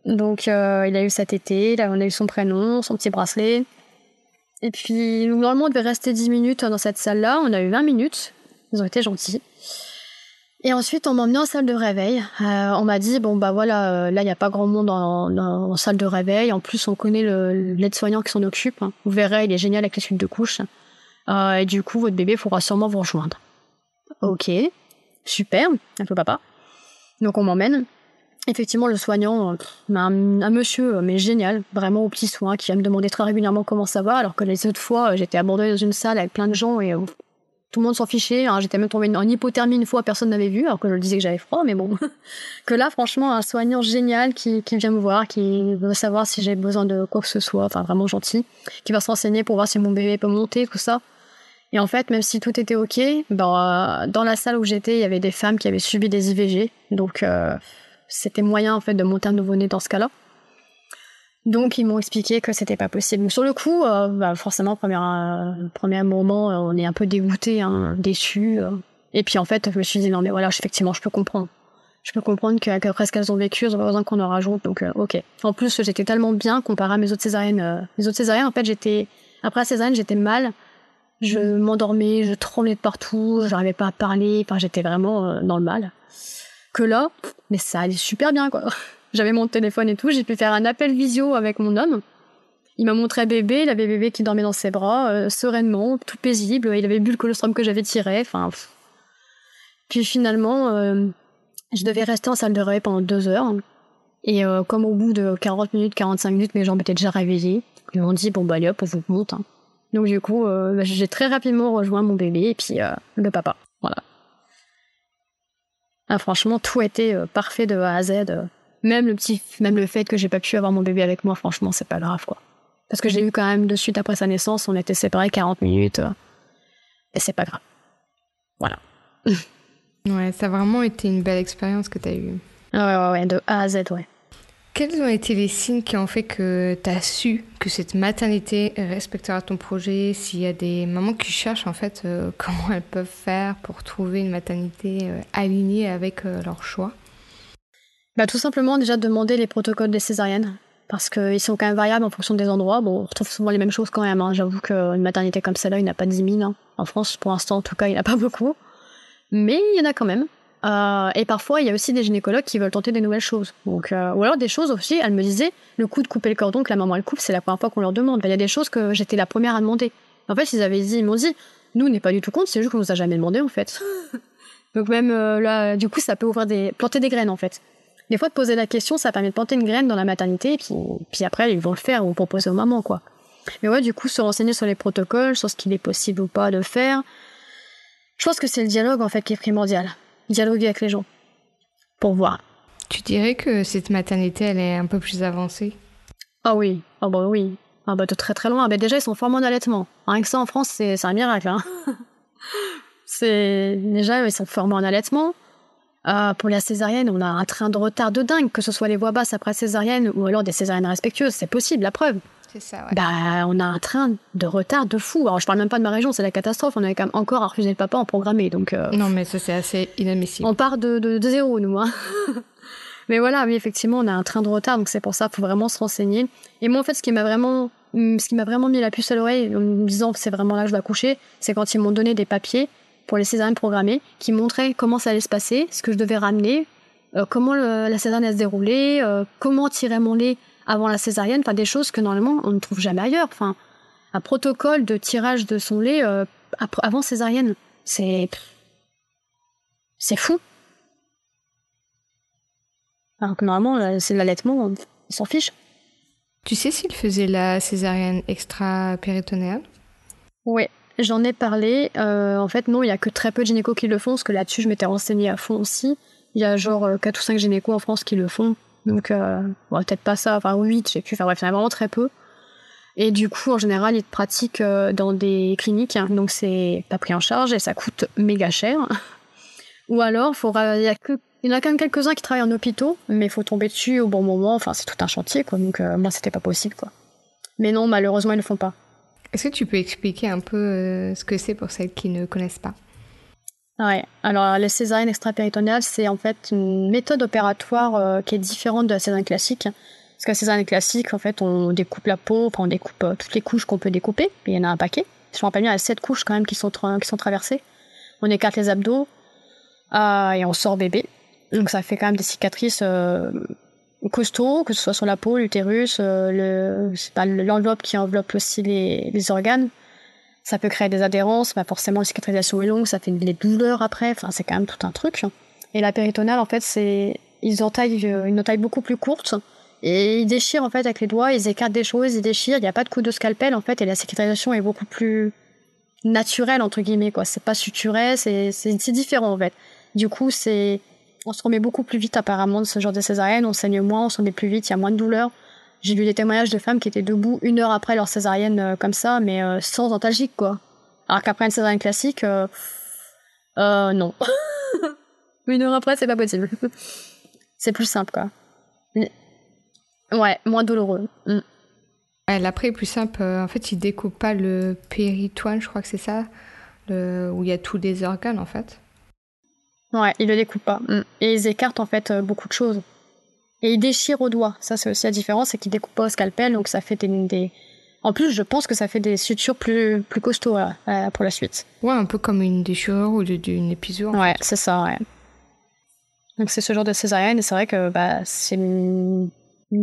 Donc euh, il a eu cet été, là on a eu son prénom, son petit bracelet. Et puis normalement on devait rester 10 minutes dans cette salle-là, on a eu 20 minutes, ils ont été gentils. Et ensuite on m'a emmené en salle de réveil. Euh, on m'a dit bon bah voilà, euh, là il n'y a pas grand monde en, salle de réveil. En plus on connaît l'aide-soignant qui s'en occupe. Hein. Vous verrez, il est génial avec les suites de couches. Euh, et du coup, votre bébé pourra sûrement vous rejoindre. Ok, super, un peu papa. Donc on m'emmène. Effectivement, le soignant, euh, un, un, monsieur, euh, mais génial, vraiment au petit soin, qui vient me demander très régulièrement comment ça va, alors que les autres fois, j'étais abandonnée dans une salle avec plein de gens et tout le monde s'en fichait. Hein. J'étais même tombée en hypothermie une fois, personne n'avait vu, alors que je le disais que j'avais froid, mais bon. que là, franchement, un soignant génial qui, qui vient me voir, qui veut savoir si j'ai besoin de quoi que ce soit, enfin vraiment gentil, qui va se renseigner pour voir si mon bébé peut monter, tout ça. Et en fait, même si tout était ok, ben, dans la salle où j'étais, il y avait des femmes qui avaient subi des IVG, donc euh, c'était moyen en fait de monter un nouveau-né dans ce cas-là. Donc ils m'ont expliqué que c'était pas possible. Sur le coup, euh, bah, forcément, premier, euh, premier moment, on est un peu dégoûté, hein, déçu. et puis en fait, je me suis dit non mais voilà, effectivement, je peux comprendre. Je peux comprendre qu'après ce qu'elles ont vécu, elles ont pas besoin qu'on en rajoute. Donc ok. En plus, j'étais tellement bien comparé à mes autres césariennes. mes autres césariennes, en fait, j'étais après la césarienne, j'étais mal je m'endormais, je tremblais de partout, j'arrivais pas à parler, enfin j'étais vraiment euh, dans le mal. Que là, mais ça allait super bien quoi. J'avais mon téléphone et tout, j'ai pu faire un appel visio avec mon homme. Il m'a montré bébé, il avait bébé qui dormait dans ses bras, euh, sereinement, tout paisible, il avait bu le colostrum que j'avais tiré, enfin... Puis finalement, euh, je devais rester en salle de réveil pendant deux heures. Et comme au bout de 40 minutes, 45 minutes, mes jambes étaient déjà réveillées, ils m'ont dit, bon bah allez hop, on vous monte. Hein. Donc du coup, euh, bah, j'ai très rapidement rejoint mon bébé et puis euh, le papa. Voilà. Ah, franchement, tout était euh, parfait de A à Z. même le petit, même le fait que j'ai pas pu avoir mon bébé avec moi, franchement, c'est pas grave quoi. Parce que j'ai eu quand même de suite après sa naissance, on était séparés 40 minutes. et c'est pas grave. Voilà. ouais, ça a vraiment été une belle expérience que tu as eue. Ouais, ouais, ouais, de A à Z, ouais. Quels ont été les signes qui ont fait que tu as su que cette maternité respectera ton projet? S'il y a des mamans qui cherchent, en fait, euh, comment elles peuvent faire pour trouver une maternité euh, alignée avec euh, leur choix? Bah, Tout simplement, déjà, demander les protocoles des césariennes. Parce qu'ils sont quand même variables en fonction des endroits. Bon, on retrouve souvent les mêmes choses quand même. Hein. J'avoue qu'une maternité comme celle-là, il n'y a pas 10 000. Hein. En France, pour l'instant, en tout cas, il n'y en a pas beaucoup. Mais il y en a quand même. Euh, et parfois, il y a aussi des gynécologues qui veulent tenter des nouvelles choses. Donc, euh, ou alors des choses aussi, elle me disait, le coup de couper le cordon que la maman elle coupe, c'est la première fois qu'on leur demande. Il y a des choses que j'étais la première à demander. En fait, ils avaient dit, ils m'ont dit, nous, on n'est pas du tout contre, c'est juste qu'on nous a jamais demandé, en fait. Donc même euh, là, du coup, ça peut ouvrir des, planter des graines, en fait. Des fois, de poser la question, ça permet de planter une graine dans la maternité, et puis, puis après, ils vont le faire ou proposer aux mamans, quoi. Mais ouais, du coup, se renseigner sur les protocoles, sur ce qu'il est possible ou pas de faire. Je pense que c'est le dialogue, en fait, qui est primordial. Dialoguer avec les gens. Pour voir. Tu dirais que cette maternité, elle est un peu plus avancée? Ah oui, ah bah oui. Ah bah de très très loin. Mais déjà, ils sont formés en allaitement. Rien que ça, en France, c'est un miracle. Hein. c'est déjà, ils sont formés en allaitement. Euh, pour la césarienne, on a un train de retard de dingue, que ce soit les voix basses après césarienne ou alors des césariennes respectueuses, c'est possible, la preuve. C'est ça, ouais. Bah, on a un train de retard de fou. Alors, je parle même pas de ma région, c'est la catastrophe. On avait quand même encore à refuser le papa en programmé, donc. Euh, non, mais ça, c'est assez inadmissible. On part de, de, de zéro, nous. Hein. mais voilà, oui, effectivement, on a un train de retard, donc c'est pour ça, faut vraiment se renseigner. Et moi, en fait, ce qui m'a vraiment, ce qui m'a vraiment mis la puce à l'oreille, en me disant que c'est vraiment là que je vais accoucher, c'est quand ils m'ont donné des papiers pour les césariennes programmées, qui montraient comment ça allait se passer, ce que je devais ramener, euh, comment le, la césarienne allait se dérouler, euh, comment tirer mon lait avant la césarienne, enfin des choses que normalement on ne trouve jamais ailleurs. Enfin, un protocole de tirage de son lait euh, avant césarienne, c'est c'est fou. Alors que normalement, c'est l'allaitement, ils s'en fichent. Tu sais s'il faisait la césarienne extra-péritonéale? Oui, j'en ai parlé. Euh, en fait, non, il y a que très peu de gynécos qui le font, parce que là-dessus, je m'étais renseignée à fond aussi. Il y a genre 4 ou 5 gynécos en France qui le font. Donc, euh, peut-être pas ça, enfin 8, j'ai pu, enfin bref, il vraiment très peu. Et du coup, en général, ils te pratiquent euh, dans des cliniques, hein, donc c'est pas pris en charge et ça coûte méga cher. Ou alors, il y que il y en a quand même quelques-uns qui travaillent en hôpitaux, mais il faut tomber dessus au bon moment. Enfin, c'est tout un chantier, quoi. Donc, euh, moi, c'était pas possible, quoi. Mais non, malheureusement, ils ne le font pas. Est-ce que tu peux expliquer un peu ce que c'est pour celles qui ne connaissent pas? Ouais. Alors, la césarienne extra-péritonéale, c'est en fait une méthode opératoire euh, qui est différente de la césarienne classique. Parce que la césarienne classique, en fait, on découpe la peau, enfin, on découpe euh, toutes les couches qu'on peut découper. Il y en a un paquet. Je me rappelle bien, il y a sept couches quand même qui sont, qui sont traversées. On écarte les abdos et on sort bébé. Donc ça fait quand même des cicatrices euh, costauds, que ce soit sur la peau, l'utérus, euh, l'enveloppe qui enveloppe aussi les, les, organes. Ça peut créer des adhérences, bah forcément la cicatrisation est longue, ça fait des douleurs après, enfin c'est quand même tout un truc. Et la péritonale en fait c'est ils entaillent euh, une entaille beaucoup plus courte et ils déchirent en fait avec les doigts, ils écartent des choses, ils déchirent, il n'y a pas de coup de scalpel en fait et la cicatrisation est beaucoup plus naturelle entre guillemets quoi, c'est pas suturé, c'est c'est différent en fait. Du coup c'est on se remet beaucoup plus vite apparemment de ce genre de césarienne, on saigne moins, on se remet plus vite, il y a moins de douleur. J'ai lu des témoignages de femmes qui étaient debout une heure après leur césarienne euh, comme ça, mais euh, sans antalgique quoi. Alors qu'après une césarienne classique, euh, euh non. une heure après, c'est pas possible. c'est plus simple quoi. Ouais, moins douloureux. Mm. L'après est plus simple. En fait, ils découpent pas le péritoine, je crois que c'est ça, le... où il y a tous les organes en fait. Ouais, ils le découpent pas. Mm. Et ils écartent en fait beaucoup de choses. Et ils déchirent au doigt. Ça, c'est aussi la différence, c'est qu'ils découpent pas au scalpel, donc ça fait des, En plus, je pense que ça fait des sutures plus, plus costauds euh, pour la suite. Ouais, un peu comme une déchirure ou d'une épisure. Ouais, c'est ça, ouais. Donc c'est ce genre de césarienne, et c'est vrai que bah, c'est une...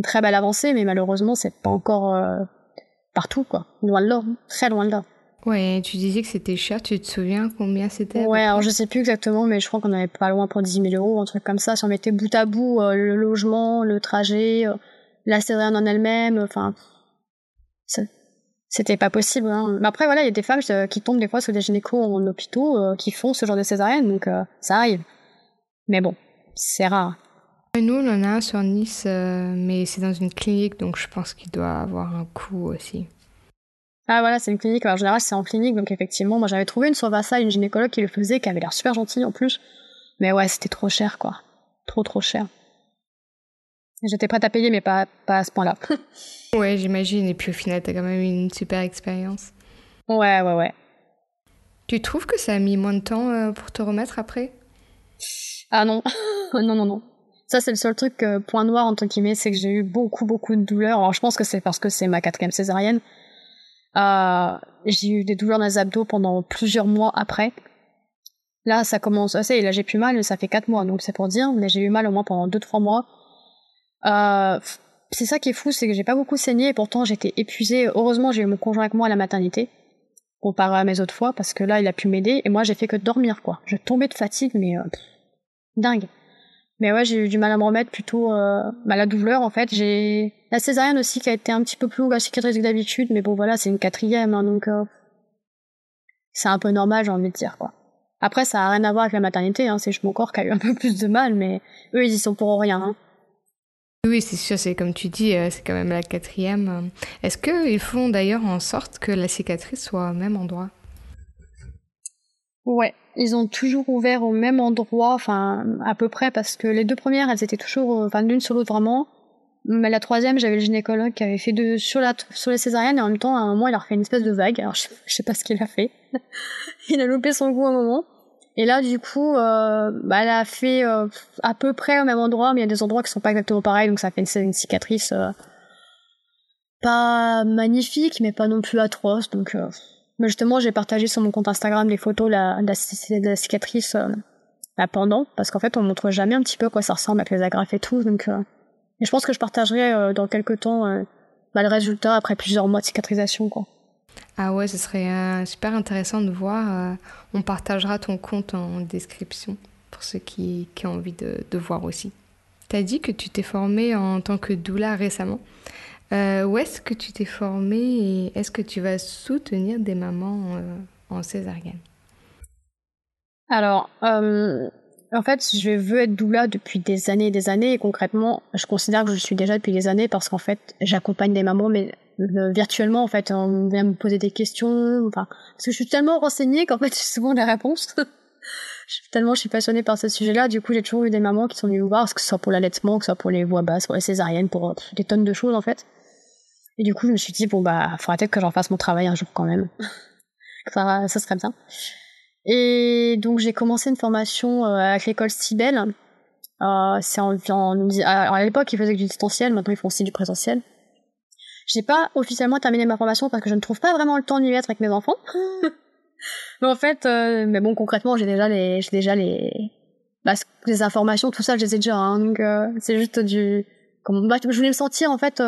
très belle avancée, mais malheureusement, c'est pas encore euh, partout, quoi. Loin de là, très loin de là. Ouais, tu disais que c'était cher, tu te souviens combien c'était Ouais, alors je sais plus exactement, mais je crois qu'on avait pas loin pour 10 000 euros, un truc comme ça. Si on mettait bout à bout euh, le logement, le trajet, euh, la césarienne en elle-même, enfin, c'était pas possible. Hein. Mais après, voilà, il y a des femmes euh, qui tombent des fois sur des gynécos en hôpitaux qui font ce genre de césarienne, donc ça arrive. Mais bon, c'est rare. Nous, on en a un sur Nice, mais c'est dans une clinique, donc je pense qu'il doit avoir un coût aussi. Ah voilà, c'est une clinique. en général, c'est en clinique, donc effectivement, moi j'avais trouvé une sur Vassa, une gynécologue qui le faisait, qui avait l'air super gentille en plus. Mais ouais, c'était trop cher, quoi. Trop trop cher. J'étais prête à payer, mais pas, pas à ce point-là. ouais, j'imagine. Et puis au final, t'as quand même eu une super expérience. Ouais, ouais, ouais. Tu trouves que ça a mis moins de temps euh, pour te remettre après? Ah non, non, non, non. Ça, c'est le seul truc, euh, point noir, entre guillemets, c'est que j'ai eu beaucoup, beaucoup de douleurs. Alors je pense que c'est parce que c'est ma quatrième césarienne. Euh, j'ai eu des douleurs dans les abdos pendant plusieurs mois après. Là, ça commence, assez, là j'ai plus mal, ça fait quatre mois, donc c'est pour dire, mais j'ai eu mal au moins pendant deux trois mois. Euh, c'est ça qui est fou, c'est que j'ai pas beaucoup saigné et pourtant j'étais épuisée. Heureusement, j'ai eu mon conjoint avec moi à la maternité, comparé à mes autres fois, parce que là, il a pu m'aider et moi j'ai fait que dormir, quoi. Je tombais de fatigue, mais euh, dingue. Mais ouais, j'ai eu du mal à me remettre plutôt euh, à la douleur en fait. J'ai la césarienne aussi qui a été un petit peu plus longue à cicatrice que d'habitude, mais bon voilà, c'est une quatrième, hein, donc euh, c'est un peu normal, j'ai envie de dire quoi. Après, ça a rien à voir avec la maternité, hein, c'est juste mon corps qui a eu un peu plus de mal, mais eux ils y sont pour rien. Hein. Oui, c'est sûr, c'est comme tu dis, euh, c'est quand même la quatrième. Est-ce qu'ils font d'ailleurs en sorte que la cicatrice soit au même endroit? Ouais, ils ont toujours ouvert au même endroit, enfin à peu près, parce que les deux premières, elles étaient toujours, euh, enfin l'une sur l'autre vraiment. Mais la troisième, j'avais le gynécologue qui avait fait deux sur la sur les césariennes et en même temps, à un moment, il a refait une espèce de vague. Alors je, sais pas ce qu'il a fait. il a loupé son goût un moment. Et là, du coup, euh, bah, elle a fait euh, à peu près au même endroit, mais il y a des endroits qui sont pas exactement pareils, donc ça fait une, une cicatrice euh, pas magnifique, mais pas non plus atroce. Donc, euh, mais justement, j'ai partagé sur mon compte Instagram les photos de la, cicatrice euh, pendant, parce qu'en fait, on montre jamais un petit peu à quoi ça ressemble avec les agrafes et tout. Donc, euh, et je pense que je partagerai euh, dans quelques temps bah, le résultat après plusieurs mois de cicatrisation, quoi. Ah ouais, ce serait super intéressant de voir. on partagera ton compte en description pour ceux qui, qui ont envie de, de voir aussi. Tu as dit que tu t'es formée en tant que doula récemment. Euh, où est-ce que tu t'es formée et est-ce que tu vas soutenir des mamans euh, en césarienne? Alors, euh, en fait, je veux être doula depuis des années et des années et concrètement, je considère que je suis déjà depuis des années parce qu'en fait, j'accompagne des mamans, mais virtuellement, en fait, on vient me poser des questions, enfin, parce que je suis tellement renseignée qu'en fait, j'ai souvent des réponses. je suis tellement je suis passionnée par ce sujet-là. Du coup, j'ai toujours eu des mamans qui sont venues me voir, que ce soit pour l'allaitement, que ce soit pour les voix basses, pour les césariennes, pour des tonnes de choses en fait. Et du coup, je me suis dit, bon, bah, faudra peut-être que j'en fasse mon travail un jour quand même. ça, ça serait bien. Et donc, j'ai commencé une formation euh, avec l'école Cybelle. Euh, c'est en, alors, à l'époque, ils faisaient du distanciel, maintenant ils font aussi du présentiel. J'ai pas officiellement terminé ma formation parce que je ne trouve pas vraiment le temps d'y être avec mes enfants. mais en fait, euh, mais bon, concrètement, j'ai déjà les, j'ai déjà les, bah, les informations, tout ça, je les ai déjà. Hein, donc, euh, c'est juste du, comme, bah, je voulais me sentir en fait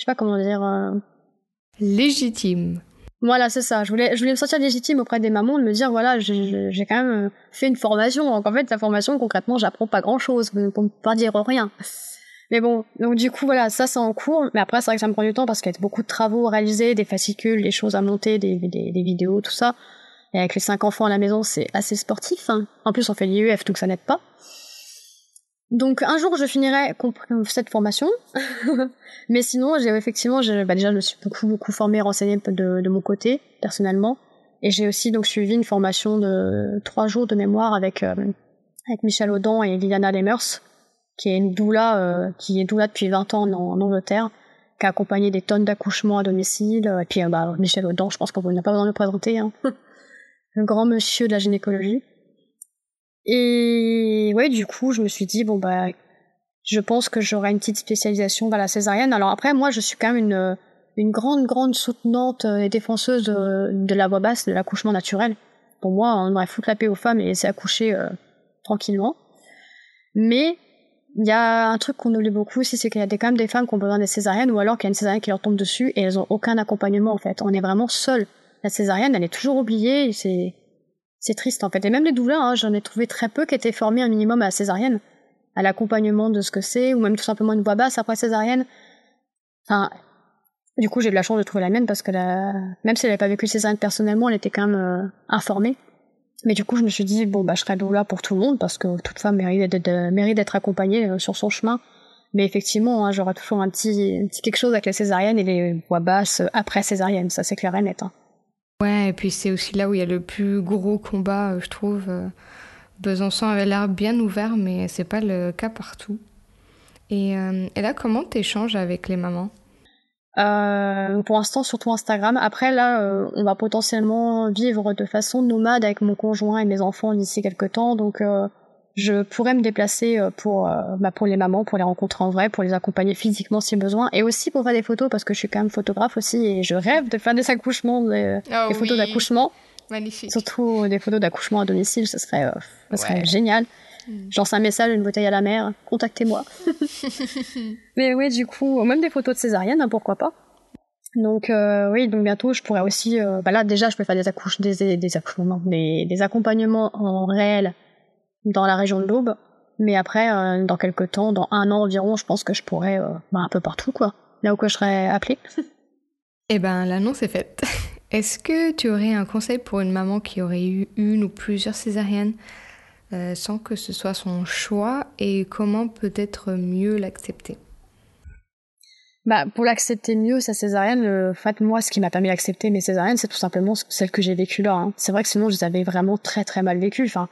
je sais pas comment dire. Euh... Légitime. Voilà, c'est ça. Je voulais, je voulais me sentir légitime auprès des mamans, de me dire voilà, j'ai quand même euh, fait une formation. Donc en fait, la formation, concrètement, j'apprends pas grand chose, pour ne pas dire rien. Mais bon, donc du coup, voilà, ça c'est en cours. Mais après, c'est vrai que ça me prend du temps parce qu'il y a beaucoup de travaux à réaliser, des fascicules, des choses à monter, des, des, des vidéos, tout ça. Et avec les cinq enfants à la maison, c'est assez sportif. Hein. En plus, on fait l'IEF, donc ça n'aide pas. Donc un jour je finirai cette formation, mais sinon j'ai effectivement, bah déjà je me suis beaucoup beaucoup formée, renseignée de, de mon côté personnellement, et j'ai aussi donc suivi une formation de trois jours de mémoire avec euh, avec Michel Audin et Liliana Lemers, qui est une doula euh, qui est doula depuis 20 ans en, Angleterre, qui a accompagné des tonnes d'accouchements à domicile, et puis euh, bah, Michel Audin, je pense qu'on n'a pas besoin de le présenter, hein. le grand monsieur de la gynécologie. Et ouais, du coup, je me suis dit, bon, bah, je pense que j'aurai une petite spécialisation dans la césarienne. Alors après, moi, je suis quand même une, une grande, grande soutenante et défenseuse de, la voix basse, de l'accouchement naturel. Pour moi, on devrait foutre la paix aux femmes et laisser accoucher euh, tranquillement. Mais il y a un truc qu'on oublie beaucoup aussi, c'est qu'il y a quand même des femmes qui ont besoin des césariennes ou alors qu'il y a une césarienne qui leur tombe dessus et elles ont aucun accompagnement en fait. On est vraiment seul. La césarienne, elle est toujours oubliée. C'est c'est triste en fait. Et même les douleurs, hein, j'en ai trouvé très peu qui étaient formés un minimum à la césarienne, à l'accompagnement de ce que c'est, ou même tout simplement une voix basse après césarienne. Enfin, du coup, j'ai de la chance de trouver la mienne parce que même si elle n'avait pas vécu césarienne personnellement, elle était quand même euh, informée. Mais du coup, je me suis dit, bon, bah, je serai doula pour tout le monde parce que toute femme mérite d'être accompagnée euh, sur son chemin. Mais effectivement, hein, j'aurai toujours un petit, petit, quelque chose avec la césarienne et les voix basses après césarienne, ça c'est clair et net. Hein. Ouais, et puis c'est aussi là où il y a le plus gros combat, euh, je trouve. Euh, Besançon avait l'air bien ouvert, mais c'est pas le cas partout. Et, euh, là, comment tu échanges avec les mamans? Pour l'instant, surtout Instagram. Après, là, on va potentiellement vivre de façon nomade avec mon conjoint et mes enfants d'ici quelques temps. Donc, je pourrais me déplacer euh, pour, euh, bah pour les mamans, pour les rencontrer en vrai, pour les accompagner physiquement si besoin, et aussi pour faire des photos parce que je suis quand même photographe aussi et je rêve de faire des accouchements, des, oh photos d'accouchement. Magnifique. Surtout des photos d'accouchement à domicile, ce serait, serait génial. Mm. J'en sais un message, une bouteille à la mer, contactez-moi. Mais oui, du coup, même des photos de césarienne, hein, pourquoi pas. Donc euh, oui, donc bientôt je pourrais aussi, euh, bah là déjà je peux faire des accouches, des, des accouchements, des, des accompagnements en réel dans la région de l'Aube. Mais après, euh, dans quelques temps, dans un an environ, je pense que je pourrais bah, un peu partout quoi, là où je serais appelée. Eh ben l'annonce est faite. Est-ce que tu aurais un conseil pour une maman qui aurait eu une ou plusieurs césariennes euh, sans que ce soit son choix? Et comment peut-être mieux l'accepter? Bah, pour l'accepter mieux, sa césarienne, en fait, moi, ce qui m'a permis d'accepter mes césariennes, c'est tout simplement celle que j'ai vécue là. Hein. C'est vrai que sinon, je les avais vraiment très très mal vécues. Enfin,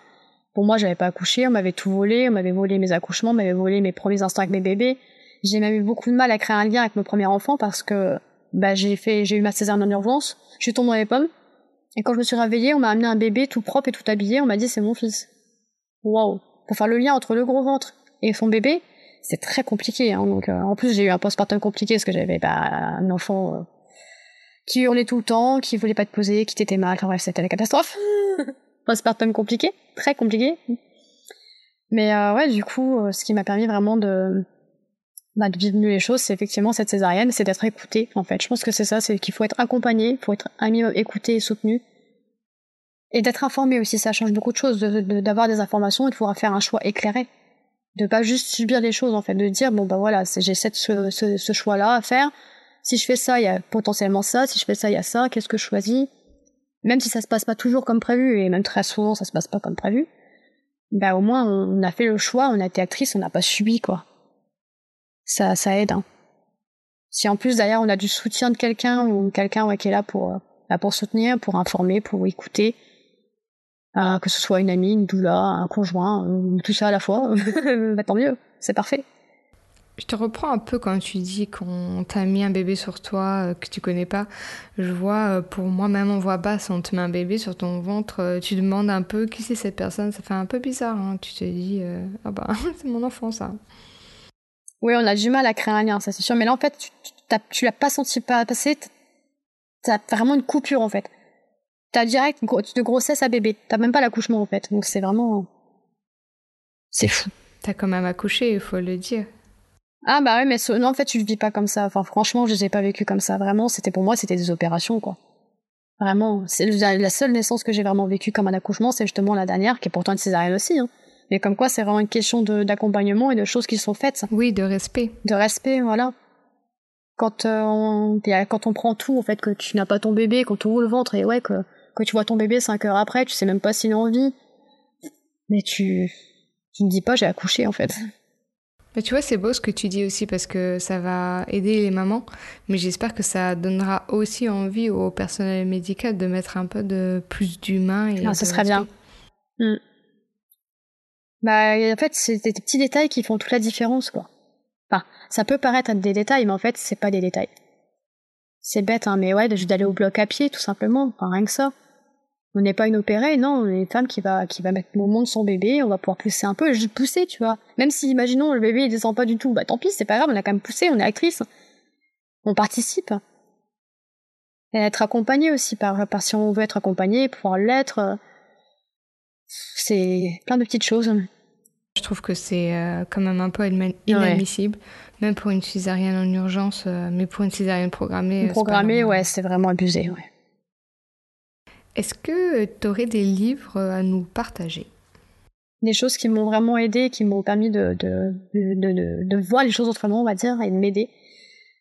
pour moi, j'avais pas accouché, on m'avait tout volé, on m'avait volé mes accouchements, on m'avait volé mes premiers instants avec mes bébés. J'ai même eu beaucoup de mal à créer un lien avec mon premier enfant parce que bah, j'ai fait, j'ai eu ma césarienne en urgence, je suis tombée dans les pommes, et quand je me suis réveillée, on m'a amené un bébé tout propre et tout habillé, on m'a dit c'est mon fils waouh, pour faire le lien entre le gros ventre et son bébé, c'est très compliqué. Hein. Donc, euh, en plus, j'ai eu un postpartum compliqué parce que j'avais bah, un enfant euh, qui hurlait tout le temps, qui voulait pas te poser, qui t'était mal. Enfin bref, c'était la catastrophe. postpartum compliqué, très compliqué. Mais euh, ouais, du coup, ce qui m'a permis vraiment de, bah, de vivre mieux les choses, c'est effectivement cette césarienne, c'est d'être écouté. En fait, je pense que c'est ça, c'est qu'il faut être accompagné, il faut être un minimum écouté et soutenu et d'être informé aussi, ça change beaucoup de choses, d'avoir des informations et de pouvoir faire un choix éclairé. De pas juste subir les choses, en fait, de dire, bon, bah voilà, j'ai ce choix-là à faire. Si je fais ça, il y a potentiellement ça. Si je fais ça, il y a ça. Qu'est-ce que je choisis? Même si ça se passe pas toujours comme prévu, et même très souvent, ça se passe pas comme prévu, bah au moins, on a fait le choix, on a été actrice, on n'a pas subi, quoi. Ça, ça aide, hein. Si en plus, d'ailleurs, on a du soutien de quelqu'un, ou quelqu'un qui est là pour, euh, pour soutenir, pour informer, pour écouter, euh, que ce soit une amie, une doula, un conjoint, tout ça à la fois, bah, tant mieux, c'est parfait. Je te reprends un peu quand tu dis qu'on t'a mis un bébé sur toi euh, que tu connais pas. Je vois, pour moi-même en voix basse, on te met un bébé sur ton ventre, tu demandes un peu qui c'est cette personne, ça fait un peu bizarre. Hein. Tu te dis, ah bah c'est mon enfant ça. Oui, on a du mal à créer un lien, ça c'est sûr. Mais là en fait, tu, tu l'as pas senti passer, t'as vraiment une coupure en fait t'as direct de grossesse à bébé. T'as même pas l'accouchement en fait. Donc c'est vraiment. C'est fou. T'as quand même accouché, il faut le dire. Ah bah ouais, mais non, en fait, tu le vis pas comme ça. Enfin, franchement, je les ai pas vécu comme ça. Vraiment, c'était pour moi, c'était des opérations, quoi. Vraiment, c'est la seule naissance que j'ai vraiment vécue comme un accouchement, c'est justement la dernière, qui est pourtant une césarienne aussi. Hein. Mais comme quoi, c'est vraiment une question d'accompagnement et de choses qui sont faites. Oui, de respect. De respect, voilà. Quand, euh, on, quand on prend tout, en fait, que tu n'as pas ton bébé, quand tu ouvres le ventre et ouais, que quand tu vois ton bébé cinq heures après, tu sais même pas s'il a envie. Mais tu, tu ne dis pas j'ai accouché en fait. Mais tu vois, c'est beau ce que tu dis aussi parce que ça va aider les mamans. Mais j'espère que ça donnera aussi envie au personnel médical de mettre un peu de plus d'humain. Ah, ça serait bien. Hmm. Bah, en fait, c'est des petits détails qui font toute la différence, quoi. Enfin, ça peut paraître des détails, mais en fait, c'est pas des détails. C'est bête, hein, mais ouais, juste d'aller au bloc à pied, tout simplement. Enfin, rien que ça. On n'est pas une opérée, non, on est une femme qui va, qui va mettre au monde son bébé, on va pouvoir pousser un peu, juste pousser, tu vois. Même si, imaginons, le bébé il descend pas du tout, bah tant pis, c'est pas grave, on a quand même poussé, on est actrice. On participe. Et être accompagné aussi, par, par si on veut être accompagné, pouvoir l'être. C'est plein de petites choses. Je trouve que c'est euh, quand même un peu inadmissible, même pour une césarienne en urgence, euh, mais pour une césarienne programmée. Programmée, ouais, c'est vraiment abusé, ouais. Est-ce que tu aurais des livres à nous partager? Des choses qui m'ont vraiment aidé, qui m'ont permis de, voir les choses autrement, on va dire, et de m'aider.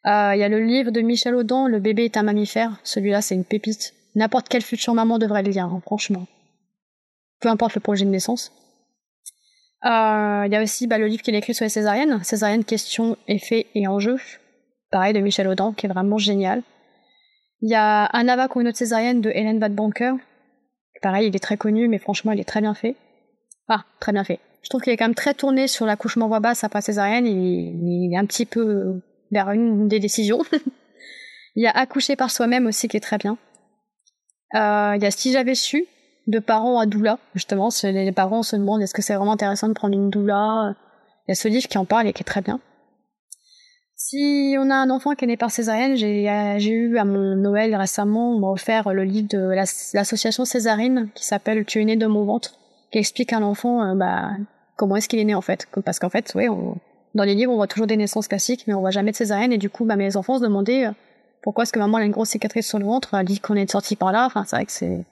Euh, il y a le livre de Michel Audin, Le bébé est un mammifère. Celui-là, c'est une pépite. N'importe quelle future maman devrait le lire, hein, franchement. Peu importe le projet de naissance. Euh, il y a aussi bah, le livre qu'il a écrit sur les césariennes, Césarienne, questions, effets et enjeux. Pareil, de Michel Audin, qui est vraiment génial. Il y a Un AVAC ou une autre césarienne de Hélène Vadbanker. Pareil, il est très connu, mais franchement, il est très bien fait. Ah, très bien fait. Je trouve qu'il est quand même très tourné sur l'accouchement voix basse après césarienne. Il, est un petit peu vers une des décisions. il y a Accoucher par soi-même aussi qui est très bien. Euh, il y a Si j'avais su, de parents à doula. Justement, les parents se demandent est-ce que c'est vraiment intéressant de prendre une doula? Il y a ce livre qui en parle et qui est très bien. Si on a un enfant qui est né par césarienne, j'ai eu à mon Noël récemment, on m'a offert le livre de l'association Césarine qui s'appelle Tu es né de mon ventre, qui explique à l'enfant bah, comment est-ce qu'il est né en fait. Parce qu'en fait, oui, dans les livres, on voit toujours des naissances classiques, mais on voit jamais de césarienne. Et du coup, bah, mes enfants se demandaient euh, pourquoi est-ce que maman a une grosse cicatrice sur le ventre? Elle dit qu'on est sorti par là. Enfin, c'est vrai que c'est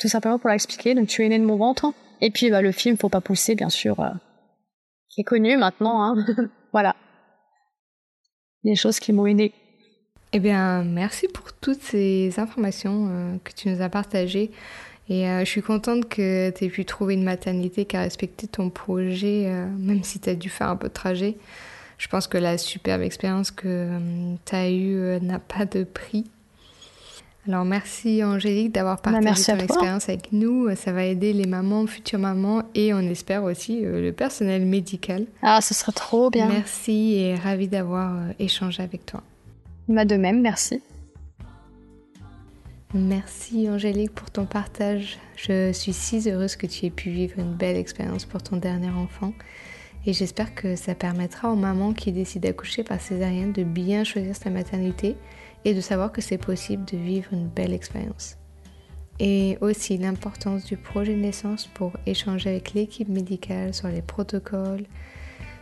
tout simplement pour l'expliquer. Donc, tu es né de mon ventre. Et puis, bah, le film Faut pas pousser, bien sûr, euh, qui est connu maintenant. Hein. voilà. Des choses qui m'ont aidé. Eh bien, merci pour toutes ces informations euh, que tu nous as partagées. Et euh, je suis contente que tu aies pu trouver une maternité qui a respecté ton projet, euh, même si tu as dû faire un peu de trajet. Je pense que la superbe expérience que tu as eue n'a pas de prix. Alors merci Angélique d'avoir bah, partagé ton expérience avec nous. Ça va aider les mamans, futures mamans et on espère aussi le personnel médical. Ah, ce serait trop bien. Merci et ravie d'avoir échangé avec toi. Bah de même, merci. Merci Angélique pour ton partage. Je suis si heureuse que tu aies pu vivre une belle expérience pour ton dernier enfant et j'espère que ça permettra aux mamans qui décident d'accoucher par césarienne de bien choisir sa maternité et de savoir que c'est possible de vivre une belle expérience. Et aussi l'importance du projet de naissance pour échanger avec l'équipe médicale sur les protocoles.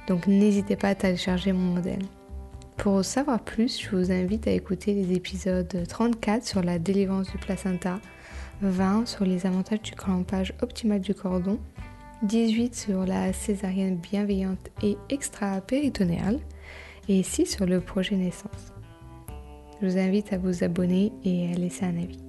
Donc n'hésitez pas à télécharger mon modèle. Pour savoir plus, je vous invite à écouter les épisodes 34 sur la délivrance du placenta, 20 sur les avantages du clampage optimal du cordon, 18 sur la césarienne bienveillante et extra-péritonéale et 6 sur le projet naissance. Je vous invite à vous abonner et à laisser un avis.